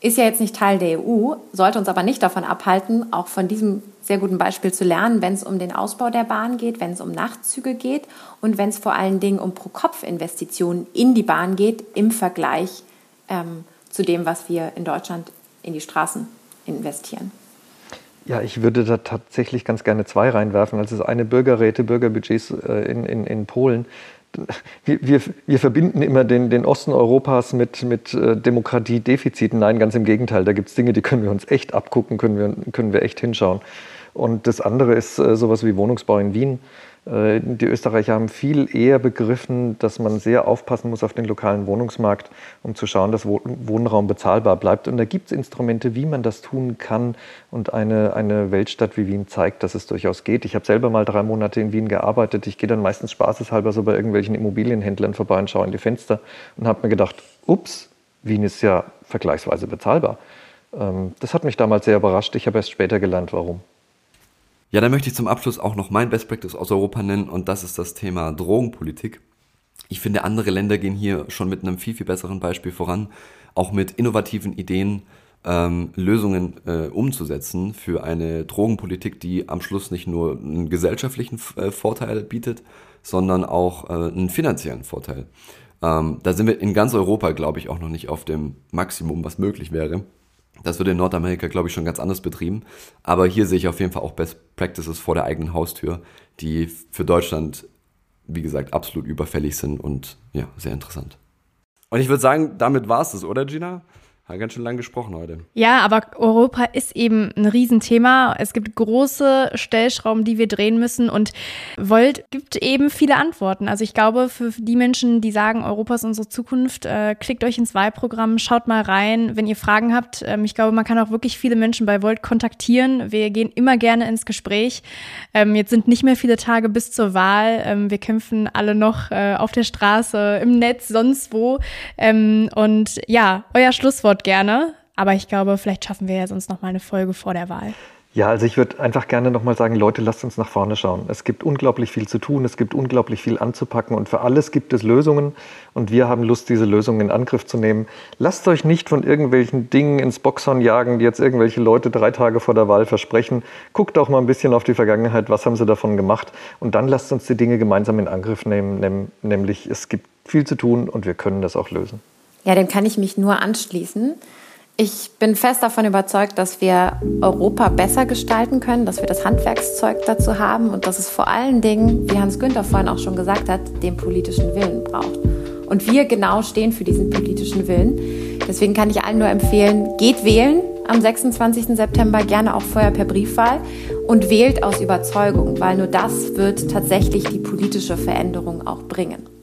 Ist ja jetzt nicht Teil der EU, sollte uns aber nicht davon abhalten, auch von diesem sehr guten Beispiel zu lernen, wenn es um den Ausbau der Bahn geht, wenn es um Nachtzüge geht und wenn es vor allen Dingen um Pro-Kopf-Investitionen in die Bahn geht im Vergleich ähm, zu dem, was wir in Deutschland in die Straßen investieren. Ja, ich würde da tatsächlich ganz gerne zwei reinwerfen. Also das eine Bürgerräte, Bürgerbudgets äh, in, in, in Polen. Wir, wir, wir, verbinden immer den, den Osten Europas mit, mit äh, Demokratiedefiziten. Nein, ganz im Gegenteil. Da gibt es Dinge, die können wir uns echt abgucken, können wir, können wir echt hinschauen. Und das andere ist äh, sowas wie Wohnungsbau in Wien. Äh, die Österreicher haben viel eher begriffen, dass man sehr aufpassen muss auf den lokalen Wohnungsmarkt, um zu schauen, dass Wohnraum bezahlbar bleibt. Und da gibt es Instrumente, wie man das tun kann. Und eine, eine Weltstadt wie Wien zeigt, dass es durchaus geht. Ich habe selber mal drei Monate in Wien gearbeitet. Ich gehe dann meistens spaßeshalber so bei irgendwelchen Immobilienhändlern vorbei und schaue in die Fenster und habe mir gedacht, ups, Wien ist ja vergleichsweise bezahlbar. Ähm, das hat mich damals sehr überrascht. Ich habe erst später gelernt, warum. Ja, dann möchte ich zum Abschluss auch noch mein Best Practice aus Europa nennen und das ist das Thema Drogenpolitik. Ich finde, andere Länder gehen hier schon mit einem viel, viel besseren Beispiel voran, auch mit innovativen Ideen ähm, Lösungen äh, umzusetzen für eine Drogenpolitik, die am Schluss nicht nur einen gesellschaftlichen äh, Vorteil bietet, sondern auch äh, einen finanziellen Vorteil. Ähm, da sind wir in ganz Europa, glaube ich, auch noch nicht auf dem Maximum, was möglich wäre. Das wird in Nordamerika, glaube ich, schon ganz anders betrieben. Aber hier sehe ich auf jeden Fall auch Best Practices vor der eigenen Haustür, die für Deutschland, wie gesagt, absolut überfällig sind und ja, sehr interessant. Und ich würde sagen, damit war es das, oder Gina? Haben ganz schön lang gesprochen heute. Ja, aber Europa ist eben ein Riesenthema. Es gibt große Stellschrauben, die wir drehen müssen und Volt gibt eben viele Antworten. Also ich glaube, für die Menschen, die sagen, Europa ist unsere Zukunft, äh, klickt euch ins Wahlprogramm, schaut mal rein, wenn ihr Fragen habt. Ähm, ich glaube, man kann auch wirklich viele Menschen bei Volt kontaktieren. Wir gehen immer gerne ins Gespräch. Ähm, jetzt sind nicht mehr viele Tage bis zur Wahl. Ähm, wir kämpfen alle noch äh, auf der Straße, im Netz, sonst wo. Ähm, und ja, euer Schlusswort Stichwort gerne. Aber ich glaube, vielleicht schaffen wir ja sonst noch mal eine Folge vor der Wahl. Ja, also ich würde einfach gerne nochmal sagen, Leute, lasst uns nach vorne schauen. Es gibt unglaublich viel zu tun, es gibt unglaublich viel anzupacken und für alles gibt es Lösungen und wir haben Lust, diese Lösungen in Angriff zu nehmen. Lasst euch nicht von irgendwelchen Dingen ins Boxhorn jagen, die jetzt irgendwelche Leute drei Tage vor der Wahl versprechen. Guckt auch mal ein bisschen auf die Vergangenheit, was haben sie davon gemacht und dann lasst uns die Dinge gemeinsam in Angriff nehmen, nämlich es gibt viel zu tun und wir können das auch lösen. Ja, dem kann ich mich nur anschließen. Ich bin fest davon überzeugt, dass wir Europa besser gestalten können, dass wir das Handwerkszeug dazu haben und dass es vor allen Dingen, wie Hans Günther vorhin auch schon gesagt hat, den politischen Willen braucht. Und wir genau stehen für diesen politischen Willen. Deswegen kann ich allen nur empfehlen, geht wählen am 26. September, gerne auch vorher per Briefwahl und wählt aus Überzeugung, weil nur das wird tatsächlich die politische Veränderung auch bringen.